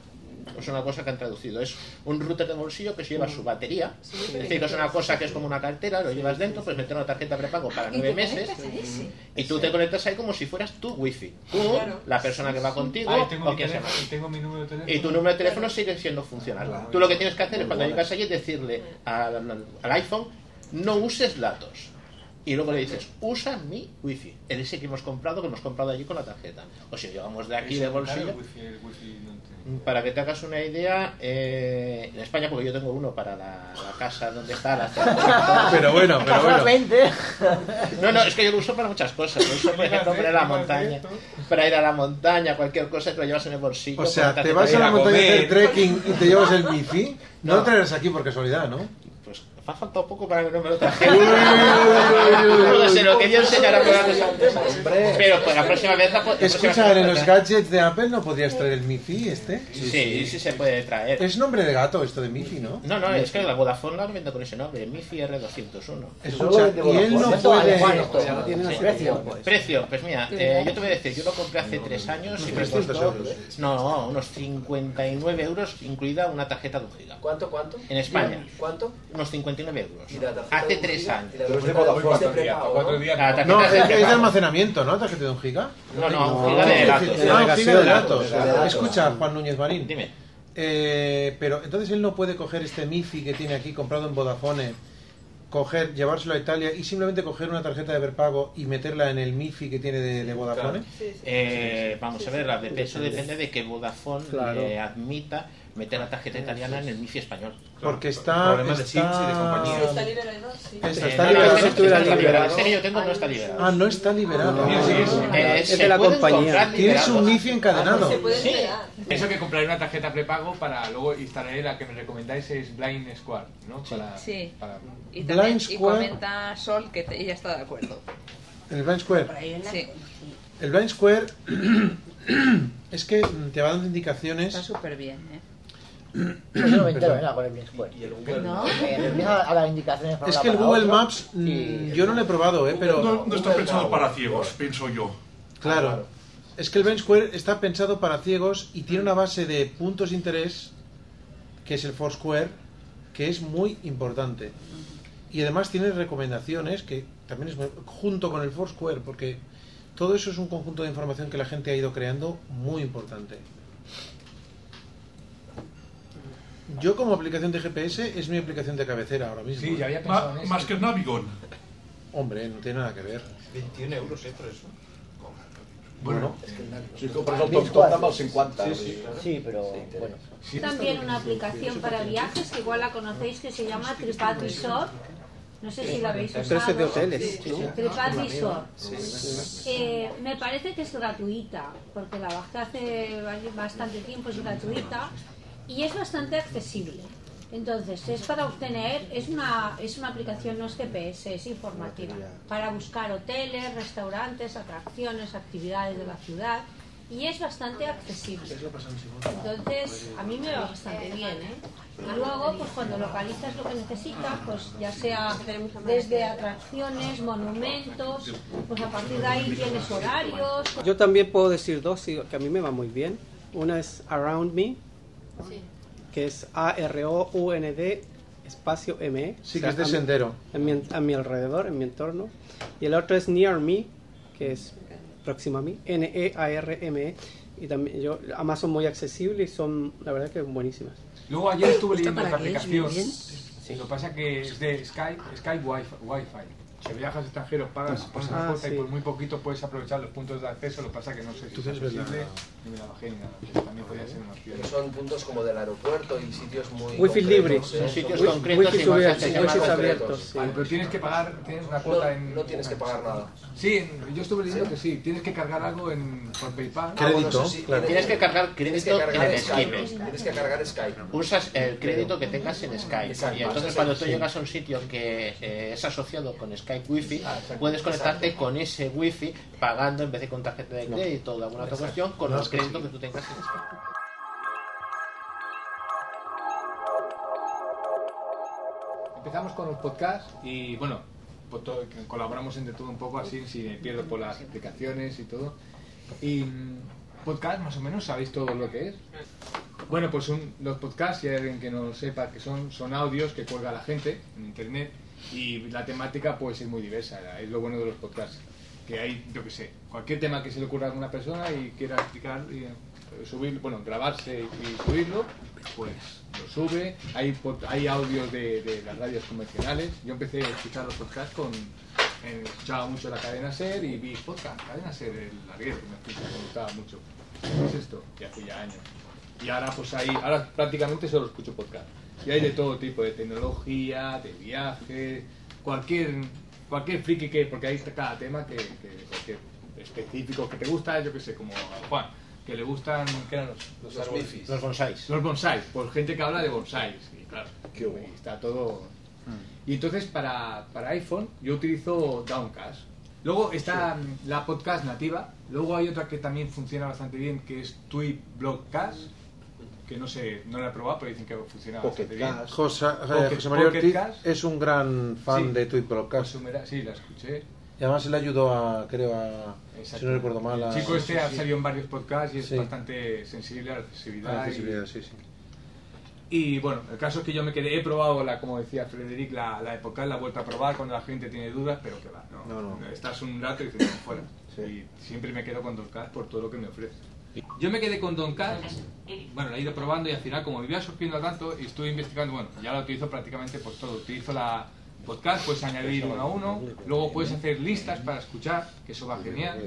Es una cosa que han traducido. Es un router de bolsillo que se lleva su batería. Es decir, que es una cosa que es como una cartera, lo llevas dentro, puedes meter una tarjeta prepago para nueve meses. Y tú te conectas ahí como si fueras tu wifi. Tú, Claro. la persona que va contigo, Ah, y tengo o mi quien sea. y tengo mi número de teléfono. Y tu número de teléfono sigue siendo funcional. Tú lo que tienes que hacer es cuando llegas allí decirle al, al iPhone, no uses datos. Y luego le dices, usa mi wifi, el ese que hemos comprado, que hemos comprado allí con la tarjeta. O si llevamos de aquí de bolsillo. El wifi, el wifi no te- Para que te hagas una idea, eh, en España, porque yo tengo uno para la, la casa donde está la Pero bueno, pero bueno. 20. No, no, es que yo lo uso para muchas cosas. Lo uso, por ejemplo, para ir a la montaña. Para ir a la montaña, cualquier cosa que lo llevas en el bolsillo. O sea, te vas a la montaña a hacer trekking y te llevas el wifi. No No. lo traerás aquí por casualidad, ¿no? Me ha faltado poco para que no me lo trajera. No se lo quería enseñar a Pero pues la próxima vez la Escucha, vez en los gadgets de Apple no podrías traer el Mifi este. Sí, sí, se puede traer. Es nombre de gato esto de Mifi, ¿no? No, no, es que la Vodafone la vende con ese nombre, MIFI R201. Escucha, y él no puede... Sí. Precio, pues mira, eh, yo te voy a decir, yo lo compré hace tres años y me 300 costó no, unos 59 euros, incluida una tarjeta de un giga. ¿Cuánto, cuánto? En España. ¿Cuánto? Unos 59 euros. ¿Y la tarjeta Hace de un tres giga? años. ¿Y la Pero es de Vodafone. prepago. La tarjeta No, es, es de prepago. almacenamiento, ¿no? ¿Tarjeta de un giga? No, no, un giga de datos. Ah, un giga de datos. Escucha, Juan Núñez Marín. Dime. Eh, pero entonces él no puede coger este Mifi que tiene aquí comprado en Vodafone, coger, llevárselo a Italia y simplemente coger una tarjeta de verpago y meterla en el Mifi que tiene de, de Vodafone. Eh, vamos a ver, la de eso depende de que Vodafone Claro. le admita meter la tarjeta italiana en el MIFI español. Porque está- Problemas de está- chips y de compañía. Sí, Está liberado, sí. Esta Eh, está no, no, liberado. este no Estuviera está liberado. Este que yo tengo no está liberado. Ah, no está liberado. Eh, Es de la compañía. Tienes un Mifi encadenado. Sí. Eso que compraré una tarjeta prepago para luego instalar la que me recomendáis es Blind Squad, ¿no? Para, Sí. para- Y, Blind también, y Square. comenta Sol que te- ella está de acuerdo. El Blind Square. Sí. El Blind Square es que mm, te va dando indicaciones. Está súper bien, ¿eh? Pues yo no me entero de nada con el Blind Square. Y el Google ¿No? Empieza a dar indicaciones para Es que el Google Maps mm, y- yo no lo he probado, ¿eh? pero No, no está pensado para ciegos, pienso yo. claro. Es que el Blind Square está pensado para ciegos y tiene una base de puntos de interés que es el Foursquare, que es muy importante. Y además tiene recomendaciones que también es muy- junto con el Foursquare, porque todo eso es un conjunto de información que la gente ha ido creando muy importante. Yo como aplicación de GPS es mi aplicación de cabecera ahora mismo. Sí, ya había Ma- pensado en eso. más que Navigon. Hombre, no tiene nada que ver. 21 euros, eh, per això. Bueno, Si compres el Tom Tom amb els 50. Sí, sí, sí, pero bueno. También una aplicación para viajes que igual la conocéis que se llama TripAdvisor. No sé si la habéis usado. es de hoteles. TripAdvisor. Eh, me parece que es gratuita, porque la bajé hace bastante tiempo, es gratuita y es bastante accesible. Entonces, es para obtener, es una, es una aplicación, no es GPS, es informativa, para buscar hoteles, restaurantes, atracciones, actividades de la ciudad y es bastante accesible. Entonces, a mí me va bastante bien, ¿eh? Y luego, pues cuando localizas lo que necesitas, pues ya sea desde atracciones, monumentos, pues a partir de ahí tienes horarios. Yo también puedo decir dos que a mí me va muy bien. Una es Around Me, que es A-R-O-U-N-D espacio M. Sí, que es de mi- sendero. A mi, a mi alrededor, en mi entorno. Y el otro es Near Me, que es próximo a mí, N-E-A-R-M-E. Y también yo, ambas son muy accesibles y son, la verdad, que buenísimas. Luego ayer estuve ¿Esto leyendo otra aplicación. ¿Bien? Lo que pasa que es de Skype, Skype Wi-Fi. Si viajas extranjeros, pagas por una Ah, cuota sí. y por muy poquito puedes aprovechar los puntos de acceso. Lo que pasa que no sé si es ¿verdad? ni me la bajé ni nada. También podría ser una opción. Son puntos como del aeropuerto y sitios muy Wifi libre. ¿eh? Son sitios Son- concretos Wifi y abiertos, wifi sí. Vale, pero tienes que pagar, tienes una cuota en... No tienes que pagar nada. Sí, yo estuve leyendo que sí, tienes que cargar algo en, por PayPal. Ah, bueno, sí, tienes- Tienes que cargar crédito que cargar en Skype. Skype. Tienes que cargar Skype. Usas el crédito que tengas en Skype. Y entonces Sí. cuando tú Sí. llegas a un sitio que eh, es asociado con Skype Wi-Fi, Ah, exacto. puedes conectarte Exacto. con ese Wi-Fi pagando en vez de con tarjeta de crédito o alguna otra cuestión con No, los créditos sí. que tú tengas en Skype. Empezamos con los podcasts y bueno, pues colaboramos entre todo un poco así, si me pierdo por las explicaciones y todo. Y mm, podcast, más o menos, ¿sabéis todo lo que es? Bueno, pues son los podcasts, si hay alguien que no lo sepa, que son, son audios que cuelga la gente en internet y la temática pues es muy diversa, es lo bueno de los podcasts. Que hay, yo que sé, cualquier tema que se le ocurra a alguna persona y quiera explicar y eh, subir, bueno, grabarse y subirlo, pues lo sube. Hay, hay audios de, las radios convencionales. Yo empecé a escuchar los podcasts con. escuchaba mucho la cadena Ser y vi podcast, cadena Ser, el larguero, que me gustaba mucho. ¿Qué es esto? Ya hace ya años. Y ahora pues ahí, ahora prácticamente solo escucho podcast. Y hay de todo tipo, de tecnología, de viaje, cualquier, cualquier friki que, porque hay cada tema que, que específico que te gusta, yo que sé, como a Juan, que le gustan, ¿qué eran los, Los árboles? bifis. Los bonsáis. Los bonsáis, pues gente que habla de bonsáis, y claro, y está todo... Y entonces para, para iPhone yo utilizo Downcast. Luego está mm, la podcast nativa, luego hay otra que también funciona bastante bien, que es Tweet Blogcast, que no sé, no la he probado, pero dicen que funciona bastante bien. José, eh, Pocket- José María Ortiz Cast. es un gran fan Sí. de Tweet Broadcast. Sí, la escuché. Y además él ayudó a, creo, a, si no recuerdo mal, a... El chico este ha sí. salido en varios podcasts y es Sí. bastante sensible a la accesibilidad. A la y- accesibilidad, sí, sí. Y bueno, el caso es que yo me quedé, he probado, la, como decía Frederic, la, la época, la he vuelto a probar cuando la gente tiene dudas, pero que va, no, estás un rato y dices, "No, fuera. Y siempre me quedo con Doncast por todo lo que me ofrece. Yo me quedé con Doncast, bueno, la he ido probando y al final, como me iba surgiendo tanto y estuve investigando, bueno, ya la utilizo prácticamente pues todo. Utilizo la podcast, puedes añadir uno a uno, luego puedes hacer listas para escuchar, que eso va genial.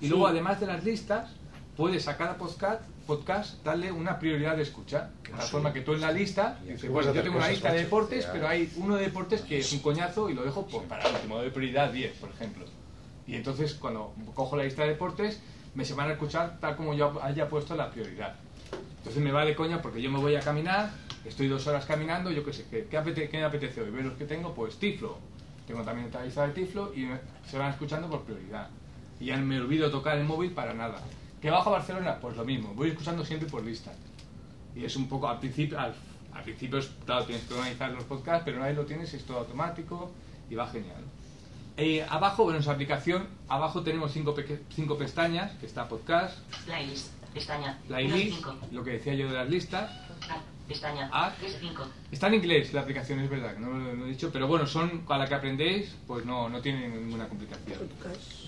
Y luego, además de las listas, puedes a cada podcast, podcast darle una prioridad de escuchar. De tal forma que tú en la lista, dices, bueno, yo tengo una lista de deportes, pero hay uno de deportes que es un coñazo y lo dejo pues, para último, de prioridad 10, por ejemplo. Y entonces, cuando cojo la lista de deportes, me se van a escuchar tal como yo haya puesto la prioridad. Entonces me vale coña porque yo me voy a caminar, estoy dos horas caminando, yo qué sé, ¿qué, qué, apete- qué me apetece hoy? Ver los que tengo, pues Tiflo. Tengo también otra lista de Tiflo y se van escuchando por prioridad. Y ya me olvido tocar el móvil para nada. ¿Que bajo Barcelona? Pues lo mismo, voy escuchando siempre por lista. Y es un poco, al principio, al, al principio claro, tienes que organizar los podcasts, pero una vez lo tienes es todo automático y va genial. Eh, abajo, bueno, en su aplicación, abajo tenemos cinco, peque- cinco pestañas, que está podcast, Playlist, pestaña. playlist, 5. lo que decía yo de las listas. Pestaña. Ah. 5. Está en inglés la aplicación, es verdad, que no lo, he dicho, pero bueno, son para la que aprendéis, pues no, no tiene ninguna complicación.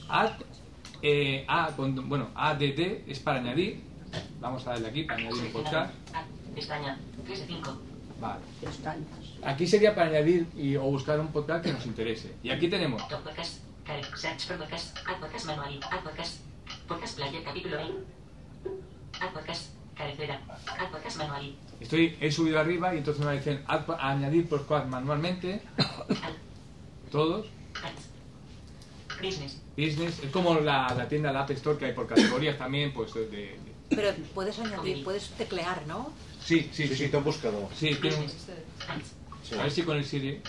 Add, eh, A con- bueno, ADD es para añadir. Vamos a darle aquí para añadir un podcast. Pestaña. 3 de 5. Vale. Aquí sería para añadir y, o buscar un podcast que nos interese. Y aquí tenemos Top podcast. Care. Search for podcast. Add podcast manual. Add podcast. Podcast player capítulo 20. Add podcast. Cabecera. Add podcast manual. Estoy, he subido arriba y entonces me dicen pa- añadir podcast manualmente. Todos. Business. Business. Es como la, la tienda, la App Store que hay por categorías también, pues de... de- Pero puedes añadir, puedes teclear, ¿no? Sí, sí, Sí, sí. sí, te han buscado. Sí, tiene un- Sí. A ver si con el Siri...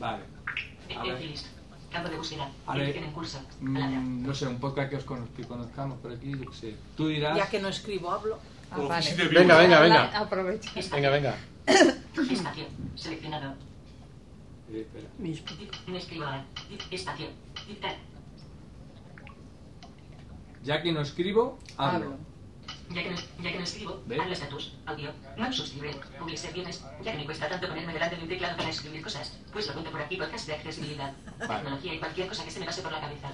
Vale. A ver. Campo de búsqueda. A ver, en curso. Mm, no sé, un podcast que os conozcamos por aquí, yo qué sé. Tú dirás... Ya que no escribo, hablo. Ah, vale. Venga, venga, venga. Aprovecha. Venga, venga. Espacio. Seleccionado. Eh, espera. No escribo ahora. Espacio. Ya que no escribo, hablo. Ya que no, ya que no escribo, ¿Ves? habla status, audio, no suscribe, public services, ya que me cuesta tanto ponerme delante de un teclado para escribir cosas, pues lo cuento por aquí, podcast de accesibilidad, Vale. tecnología y cualquier cosa que se me pase por la cabeza.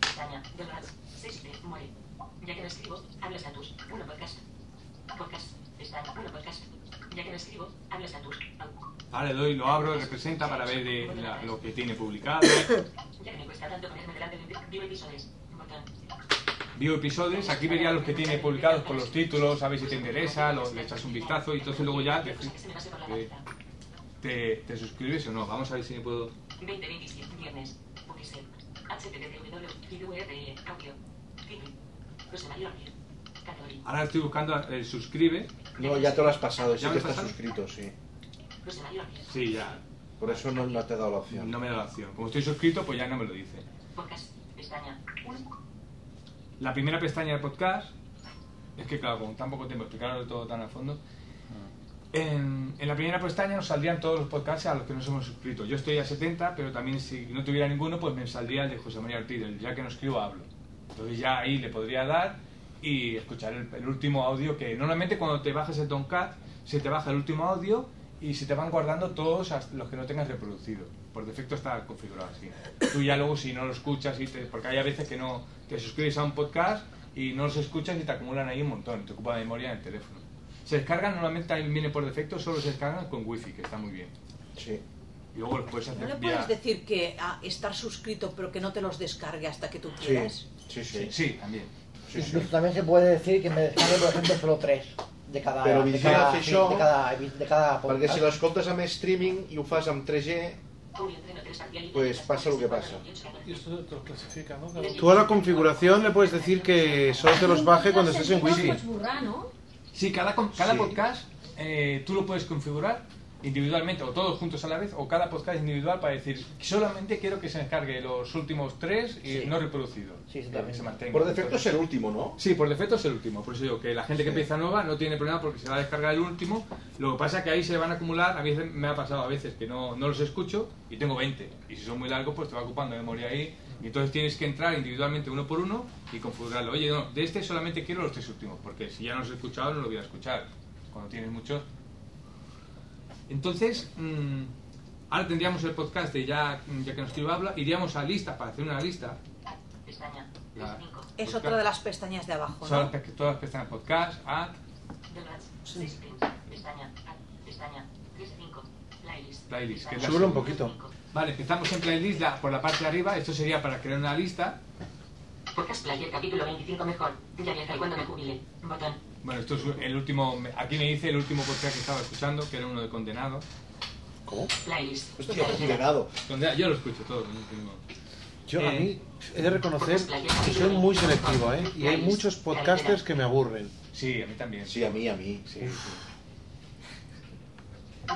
Pestaña, de las 6 de more. Ya que no escribo, habla status, uno podcast. Podcast, pestaña, uno podcast. Ya que no escribo, habla status, au- Ahora le doy, lo abro, representa para ver de la- lo que tiene publicado. Ya que me cuesta tanto ponerme delante de un teclado, episodios, botón. Vio episodios, aquí vería los que tiene publicados con los títulos, a ver si te interesa, lo- le echas un vistazo y entonces luego ya te, te, te- te suscribes o no. Vamos a ver si me puedo... 2027, viernes, Putisel, HTTPW, URL, audio, título, José María Ortiz, Catori, Ahora estoy buscando el suscribe. No, ya te lo has pasado, sí ¿Ya que estás suscrito, sí. Sí, ya. Por eso no, no te he dado la opción. No me da la opción. Como estoy suscrito, pues ya no me lo dice. podcast, pestaña, 1, La primera pestaña de podcast, es que claro, con tan poco tiempo explicarlo todo tan a fondo, en, en la primera pestaña nos saldrían todos los podcasts a los que nos hemos suscrito. Yo estoy a 70, pero también si no tuviera ninguno, pues me saldría el de José María Ortiz, el ya que no escribo hablo. Entonces ya ahí le podría dar y escuchar el, el último audio que normalmente cuando te bajas el Tomcat se te baja el último audio y se te van guardando todos los que no tengas reproducido. Por defecto está configurado así. Tú ya luego si no lo escuchas, y te, porque hay a veces que no te suscribes a un podcast y no los escuchas y te acumulan ahí un montón, te ocupa memoria en el teléfono. Se descargan, normalmente también viene por defecto, solo se descargan con wifi, que está muy bien. Sí. Y luego los puedes ¿No hacer le vía... puedes decir que ah, estar suscrito pero que no te los descargue hasta que tú Sí, quieras? sí, sí. Sí, también. Incluso también se puede decir que me descargue, por ejemplo, solo tres de cada, de cada, sí, això, de cada, de cada perquè podcast. si l'escoltes amb streaming i ho fas amb 3G, pues pasa lo que pasa. Tú a la configuración le puedes decir que solo te los baje cuando estés en wifi. Sí, cada, con- cada Sí. podcast eh, tú lo puedes configurar individualmente o todos juntos a la vez o cada podcast individual para decir solamente quiero que se descargue los últimos tres y Sí. no reproducidos. Sí, que se mantenga. por defecto es el último, ¿no? Sí, por defecto es el último. Por eso digo que la gente que Sí. empieza nueva no tiene problema porque se va a descargar el último. Lo que pasa es que ahí se van a acumular. A mí me ha pasado a veces que no, no los escucho y tengo 20. Y si son muy largos, pues te va ocupando memoria ahí. Y entonces tienes que entrar individualmente uno por uno y configurarlo. Oye, no, de este solamente quiero los tres últimos porque si ya no los he escuchado, no lo voy a escuchar. Cuando tienes muchos. Entonces, mm, ahora tendríamos el podcast de ya, ya que nos escribo habla. Iríamos a lista para hacer una lista. Pestaña. La- Es podcast. otra de las pestañas de abajo, Son ¿no? las pe- todas las pestañas podcast. Seis pins. Pestaña. Ad. Pestaña. 3 de 5. Playlist. playlist. Que un poquito. Vale, empezamos en playlist la- por la parte de arriba. Esto sería para crear una lista. Podcast Player capítulo 25 mejor. Ya y cuando me jubile. Botón. Bueno, esto es el último. Aquí me dice el último podcast que estaba escuchando, que era uno de condenado. ¿Cómo? Playlist. Hostia, condenado. Condena- yo lo escucho todo. no tengo- Yo a Eh, mí he de reconocer que soy muy selectivo, ¿eh? Y hay muchos podcasters que me aburren. Sí, a mí también. Sí, a mí, a mí. Sí,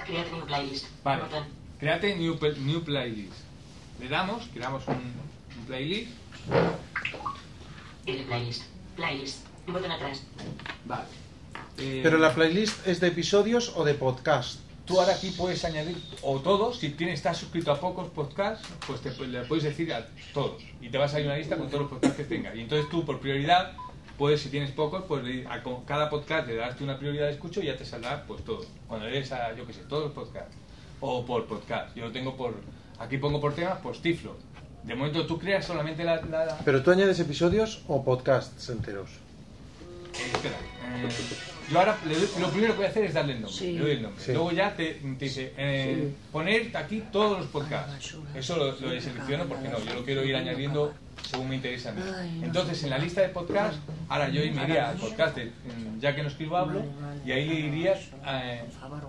Create new playlist. Vale. Créate new, new playlist. Le damos, creamos un, un playlist. Edit playlist. Botón atrás. Vale. Eh, Pero la playlist es de episodios o de podcast. Tú ahora aquí puedes añadir, o todos, si tienes, estás suscrito a pocos podcasts, pues te, le puedes decir a todos. Y te vas a ir una lista con todos los podcasts que tengas. Y entonces tú, por prioridad, puedes, si tienes pocos, pues le- a cada podcast le das tú una prioridad de escucho y ya te saldrá pues todo. Cuando le des a, yo qué sé, todos los podcasts. O por podcast. Yo lo tengo por, aquí pongo por temas, pues Tiflo. De momento tú creas solamente la... la- la- Pero tú añades episodios o podcasts enteros. Eh, espera, eh, yo ahora le doy- lo primero que voy a hacer es darle el nombre. Sí. Le doy el nombre. Sí. Luego ya te, te dice, eh, Sí. poner aquí todos los podcasts. Eso lo, lo selecciono porque no, yo lo quiero ir añadiendo según me interesa a mí. Entonces en la lista de podcasts, ahora yo me iría al podcast de mm, Ya que no escribo hablo y ahí le iría eh,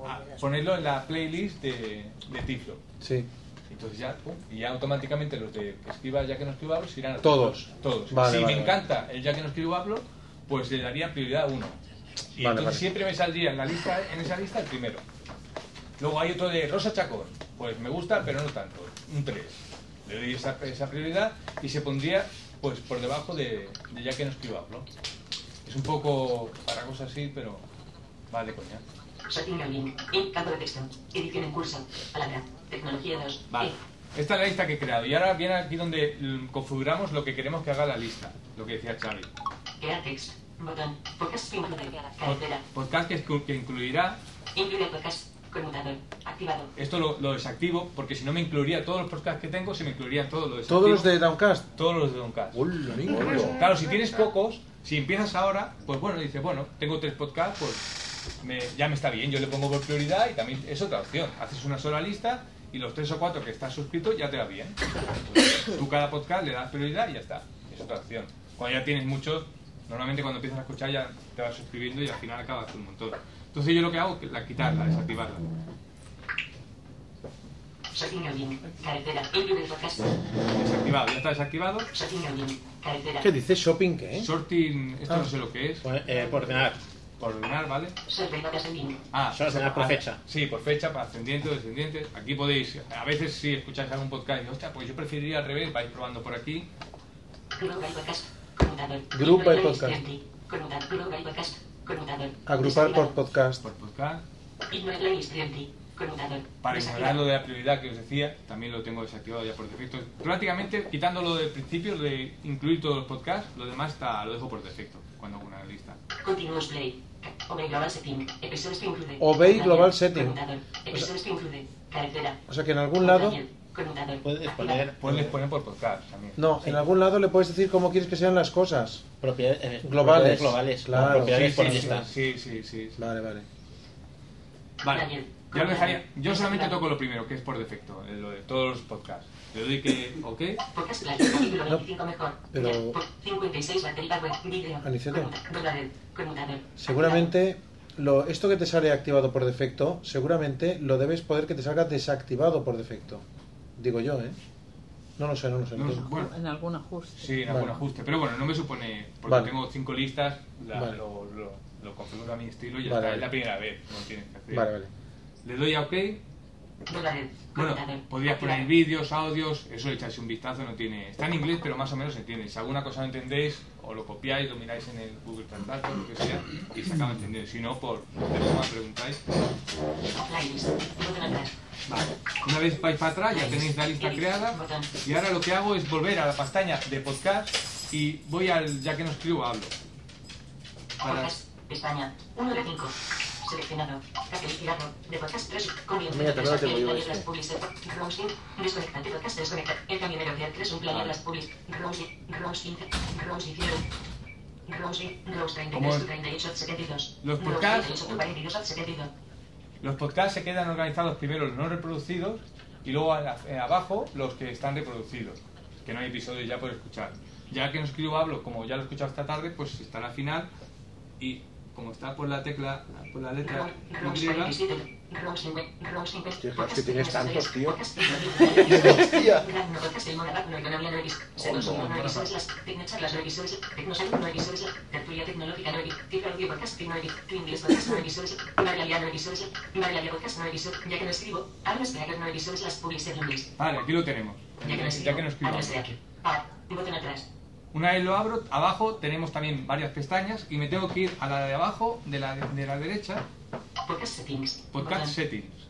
a ponerlo en la playlist de, de Tiflo. Sí. Entonces ya, pum, y ya automáticamente los de que escriba ya que no escribo hablo se irán a Todos. Tiflo. Todos. Vale, si vale, me vale. encanta el ya que no escribo hablo, pues le daría prioridad a uno. Y Vale, entonces vale. siempre me saldría en la lista, en esa lista el primero. Luego hay otro de Rosa Chacón. Pues me gusta, pero no tanto. Un 3. Le doy esa, esa prioridad y se pondría pues por debajo de, de ya que no escribo hablo. Es un poco para cosas así, pero vale, coña. Setting login. En campo de texto. Edición en curso. Palabra. Tecnología 2. Vale. Esta es la lista que he creado. Y ahora viene aquí donde mm, configuramos lo que queremos que haga la lista. Lo que decía Xavi. Podcast que, que incluirá Incluir el podcast. Conmutador. Activado. Esto lo, lo desactivo porque si no me incluiría todos los podcasts que tengo, se me incluirían todos los ¿Todos los de Downcast? Todos los de Downcast. Claro, si tienes pocos, si empiezas ahora, pues bueno, dices, bueno, tengo tres podcasts, pues me- ya me está bien, yo le pongo por prioridad y también es otra opción. Haces una sola lista y los tres o cuatro que estás suscrito ya te va bien. Tú cada podcast le das prioridad y ya está. Es otra opción. Cuando ya tienes muchos, normalmente cuando empiezas a escuchar ya te vas suscribiendo y al final acabas con un montón. Entonces yo lo que hago es la quitarla, desactivarla. Desactivado, ya está desactivado. ¿Qué dice? ¿Shopping qué? Sorting, esto Ah. no sé lo que es. eh, por ordenar. Por ordenar, ¿vale? Ah, ordenar por ah, fecha. Sí, por fecha, para ascendientes, descendientes. Aquí podéis, a veces si escucháis algún podcast y dices, pues yo preferiría al revés, vais probando por aquí. Group by podcast. Agrupar por podcast. Por podcast. Para Desactivado. ignorar lo de la prioridad que os decía, también lo tengo desactivado ya por defecto. Prácticamente, quitando lo del principio, de incluir todos los podcasts, lo demás está, lo dejo por defecto cuando hago una lista. Continuous play. Obey global setting. Episodios to include. Obey global setting. Episodios. O sea que en algún lado. Puedes poner, Puedes poner por podcast también. no, en algún lado le puedes decir cómo quieres que sean las cosas. Propiedades, eh, globales. propiedades globales, Claro. propiedades Sí, por sí, lista. Sí, sí, sí. sí. Vale, vale. Vale. Daniel. Ya lo dejaría. Yo solamente toco lo primero, que es por defecto, eh, lo de todos los podcasts. Le doy que, ok. Podcast Live. Capítulo 25 mejor. pero- Ya. Por 56 batería web. Video. Aniceto. Seguramente lo, esto que te sale activado por defecto, seguramente lo debes poder que te salga desactivado por defecto. Digo yo, ¿eh? No lo sé, no lo sé. No, bueno, En algún ajuste. Sí, en Vale. algún ajuste. Pero bueno, no me supone. Porque Vale. tengo cinco listas, la- Vale. lo, lo, lo configuro a mi estilo y ya Vale, está. vale. Es la primera vez, no tienes que hacer. Vale, vale. Le doy a OK. Bueno, podrías poner vídeos, audios, eso le echáis un vistazo, no tiene. Está en inglés, pero más o menos se entiende. Si alguna cosa no entendéis, o lo copiáis, lo miráis en el Google Translator, lo que sea, y se acaba entendiendo. Si no, por preguntáis. Vale. Una vez vais para atrás, ya tenéis la lista creada. Y ahora lo que hago es volver a la pestaña de podcast y voy al ya que no escribo, hablo. Para. 1 de 5. Seleccionado. De podcast 3. Comienzo. Mira, te lo tengo yo Player este. las. Podcast desconectar. El camionero que 3. Un player las publis. Roaming. Roams 15. Roams 19. Roaming. Roams 33. ¿Cómo? 38. 72. Los Roams podcasts- 38. 42. 72. los podcasts se quedan organizados primero los no reproducidos y luego a la- eh, abajo los que están reproducidos, que no hay episodios ya por escuchar. Ya que no escribo hablo, como ya lo he escuchado esta tarde, pues estará al final y como está por la tecla, por la letra Roams Y, 47. Roams 50. Roams 50. Tío, es que tienes tantos, tío. Hostia. Podcast del Monabat, no economía, no evis. Senos, Hondo. no evisodes, las tecnocharlas, no evisodes, tecnosalud, no evisodes, tertulia tecnológica, no evis. Cifra audio podcast, no evis. Tu inglés podcast, no evisodes. Marialia, no evisodes. Marialia podcast, no evisodes. Ya que no escribo, hablas de hacker, no evisodes, las publicidad en inglés. Vale, aquí lo tenemos. Ya que no escribo, Ya que no escribo. Una vez lo abro, abajo tenemos también varias pestañas y me tengo que ir a la de abajo, de la, de la derecha, Podcast settings. Podcast Botón. Settings.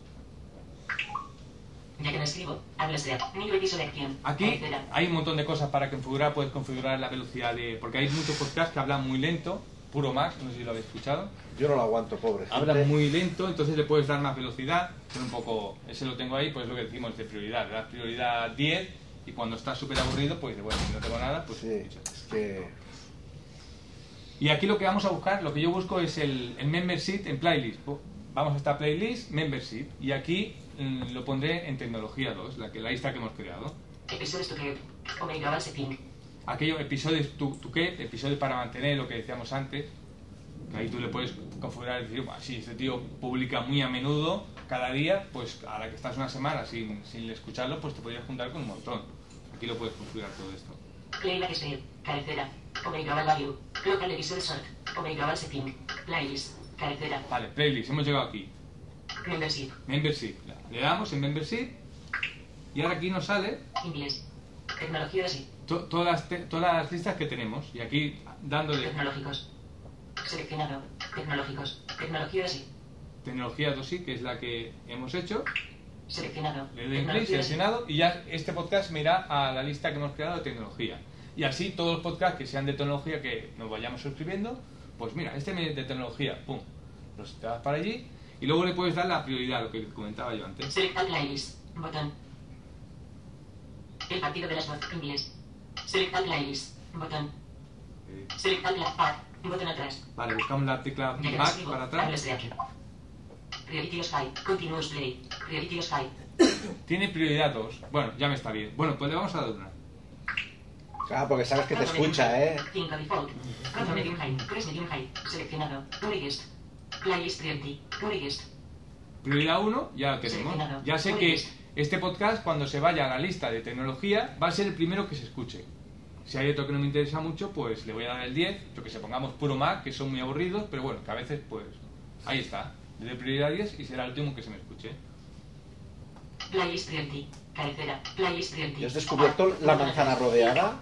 Ya que no escribo, hablas de. Aquí hay un montón de cosas para configurar. Puedes configurar la velocidad de. Porque hay muchos podcasts que hablan muy lento. Puro Max, no sé si lo habéis escuchado. Yo no lo aguanto, pobre. Hablan gente. muy lento, entonces le puedes dar más velocidad. Pero un poco. Ese lo tengo ahí, pues lo que decimos de prioridad. Le das prioridad 10 y cuando estás súper aburrido, pues bueno, si no tengo nada, pues. Es que. Y aquí lo que vamos a buscar, lo que yo busco es el, el membership en playlist. Bu- Vamos a esta playlist, membership. Y aquí mm, lo pondré en tecnología 2, la, que, la lista que hemos creado. Episodios to create. Omega setting. aquellos episodios, ¿tú, tú qué? Episodios para mantener lo que decíamos antes. que Ahí tú le puedes configurar y decir, "Buah, si este tío publica muy a menudo, cada día, pues a la que estás una semana sin, sin escucharlo, pues te podrías juntar con un montón. Aquí lo puedes configurar todo esto. Speed. Cabecera. Omega global value. Local episode sort. Omega global setting. Playlist. Cabecera. Vale, playlist, hemos llegado aquí. Membership. Membership. Le damos en membership y ahora aquí nos sale Inglés. Tecnología sí. to- todas, las te- todas las listas que tenemos. Y aquí dándole Tecnológicos. Seleccionado. Tecnológicos. Tecnología sí. tecnología 2i, que es la que hemos hecho. Seleccionado. Le doy clic, seleccionado y ya este podcast me irá a la lista que hemos creado de tecnología. Y así todos los podcasts que sean de tecnología que nos vayamos suscribiendo, pues mira, este de tecnología, pum, los te vas para allí y luego le puedes dar la prioridad, lo que comentaba yo antes. Select all playlist. Botón. El partido de las voces. Inglés. Select all playlist. Botón. Select all pla- pad. Botón atrás. Vale, buscamos la tecla back para atrás. Os high. Continuous play. Os high. Tiene prioridad 2. Bueno, ya me está bien. Bueno, pues le vamos a dar una. Claro, porque sabes que te escucha, ¿eh? 5 default. Cuatro medium high. 3 medium high. Seleccionado. Purigest. Playlist priority. Purigest. Prioridad 1, ya lo tenemos. Ya sé que este podcast, cuando se vaya a la lista de tecnología, va a ser el primero que se escuche. Si hay otro que no me interesa mucho, pues le voy a dar el 10. Yo que se pongamos puro Mac, que son muy aburridos, pero bueno, que a veces, pues, ahí está. Le doy prioridad 10 y será el último que se me escuche. Playlist priority. Cabecera. Playlist priority. ¿Y has descubierto la manzana rodeada? Ya.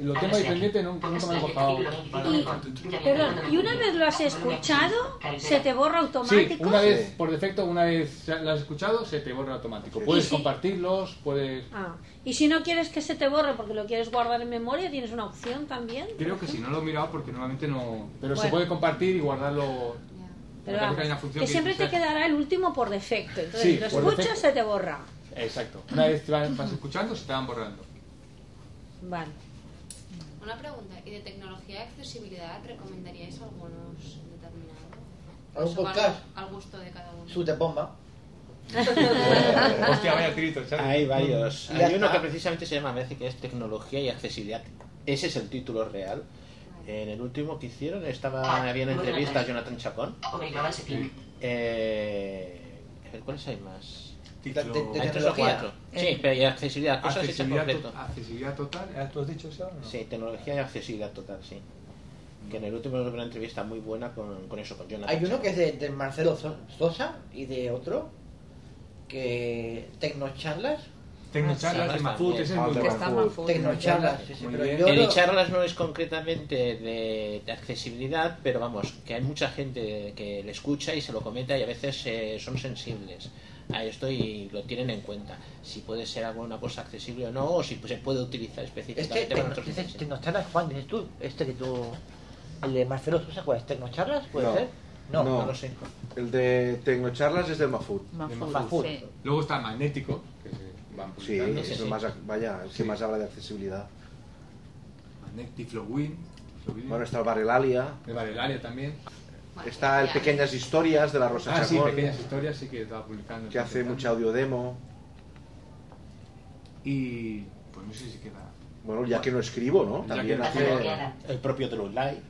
Lo tengo ahí pendiente, no- nunca me lo he bajado. Y, perdón, y una vez lo has escuchado, se te borra Sí, automático. una vez, por defecto, una vez ya lo has escuchado, se te borra automático. Sí. Puedes compartirlos, puedes... Ah, y si no quieres que se te borre porque lo quieres guardar en memoria, tienes una opción también. Creo que sí, no lo he mirado porque normalmente no... Pero se Bueno. puede compartir y guardarlo... Pero vamos, hay una función que siempre te sea- quedará el último por defecto. Entonces, Sí, lo escuchas, defecto. se te borra. Exacto. Una vez te van- vas escuchando, se te van borrando. Vale. Una pregunta, ¿y de tecnología y accesibilidad recomendaríais algunos determinados? ¿Algún Eso, podcast? Al, al gusto de cada uno. Su bomba. Hostia, vaya trito, chaval. Hay varios. Ya Hay uno que precisamente se llama, me que es Tecnología y Accesibilidad. Ese es el título real. En el último que hicieron estaba, había una entrevista a Jonathan Chacón. Eh, a ver, ¿cuáles hay más? Tecnología. cuatro. Sí, pero y accesibilidad, cosas Accesibilidad, to- accesibilidad total, ¿ya ¿tú has dicho eso? no? Sí, tecnología y accesibilidad total, sí. Que en el último tuve una entrevista muy buena con, con eso, con Jonathan. Hay uno Chacón. que es de, de Marcelo So- Sosa y de otro que Tecnocharlas. Tecnocharlas de Mafut, ese es muy bueno. Tecnocharlas, sí, sí, Muy pero bien. yo El lo- charlas no es concretamente de, de accesibilidad, pero vamos, que hay mucha gente que le escucha y se lo comenta y a veces eh, son sensibles a esto y lo tienen en cuenta. Si puede ser alguna cosa accesible o no, o si se puede utilizar Este específicamente para otros Tecno- Tecnocharlas, Juan, dices tú, este que tú... El de Marcelo Sosa, ¿cuál es? ¿Tecnocharlas? ¿Puede No. ser? No, No. no lo sé. El de Tecnocharlas es del Mafut. De Mafut, Mafut. sí. Luego está Magnético, que se van Sí, publicando. es el más, vaya, el que Sí. más habla de accesibilidad. Magnetic Flowin. Bueno, está el Barelalia. De Varelaria también. Está el Pequeñas Historias de la Rosa Ah, sí, Chacón. pequeñas historias, sí que estaba publicando. Que hace mucha audio demo. Y pues no sé si queda. Bueno, ya que no escribo, ¿no? Ya También hace... El propio Trulay.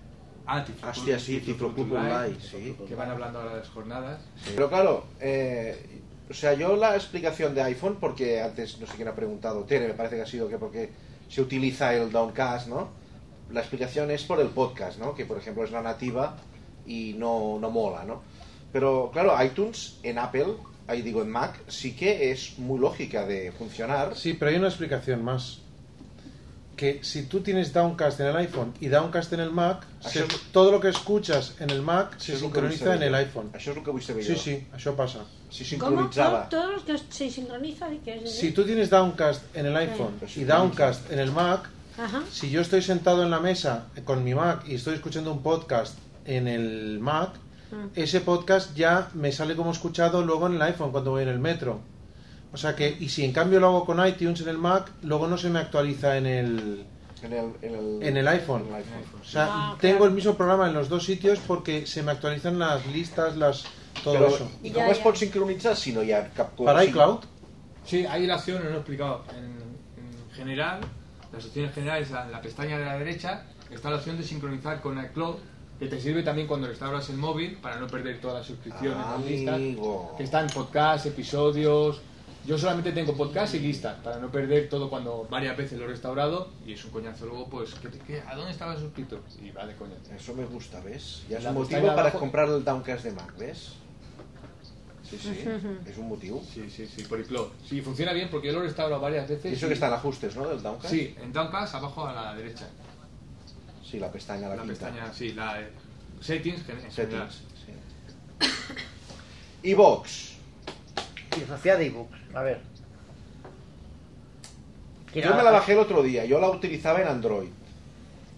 Ah, Tiflo Hostia, sí, Tiflo Club Online, sí. Que van hablando ahora de las jornadas. Pero claro, eh, o sea, yo la explicación de iPhone, porque antes no sé quién ha preguntado, Tere, me parece que ha sido que porque se utiliza el Downcast, ¿no? La explicación es por el podcast, ¿no? Que por ejemplo es la nativa y no, no mola, ¿no? Pero claro, iTunes en Apple, ahí digo en Mac, sí que es muy lógica de funcionar. Sí, pero hay una explicación más. Que si tú tienes Downcast en el iPhone y Downcast en el Mac, se- todo lo que escuchas en el Mac se sincroniza en el iPhone. Això és el que saber Sí, jo. sí, això passa. Si ¿Cómo? ¿Todo- Todos los que se sincronizan y que es Si tú tienes Downcast en el iPhone y Downcast en el Mac, Ajá. si yo estoy sentado en la mesa con mi Mac y estoy escuchando un podcast en el Mac, Mm. ese podcast ya me sale como escuchado luego en el iPhone cuando voy en el metro. O sea que, y si en cambio lo hago con iTunes en el Mac, luego no se me actualiza en el, En el, en el, en el iPhone. en el iPhone. O sea, Ah, tengo claro. el mismo programa en los dos sitios porque se me actualizan las listas, las todo Però, eso. I com es pot sincronitzar si no hi ha cap cosa? Para iCloud, Sí, hay la opción, no lo he explicado. En, en general, las opciones generales, en la pestaña de la derecha, está la opción de sincronizar con iCloud, que te sirve también cuando restauras el móvil para no perder todas las suscripciones, las listas, que están podcasts, episodios. Yo solamente tengo podcast y listas para no perder todo cuando varias veces lo he restaurado y es un coñazo luego, pues, ¿qué, qué- a dónde estaba suscrito? Y va de coña. Eso me gusta, ¿ves? Ya es La un motivo para abajo- comprar el Downcast de Mac, ¿ves? Sí, sí, es un motivo. Sí, sí, sí, por iCloud. Sí, funciona bien porque yo lo he restaurado varias veces. Y eso que está en ajustes, ¿no? Del Downcast. Sí, en Downcast abajo a la derecha. Sí, la pestaña, la, La quinta. pestaña, sí, la de settings, que en general. Settings, de ebooks. A ver. Yo me la bajé el otro día, yo la utilizaba en Android.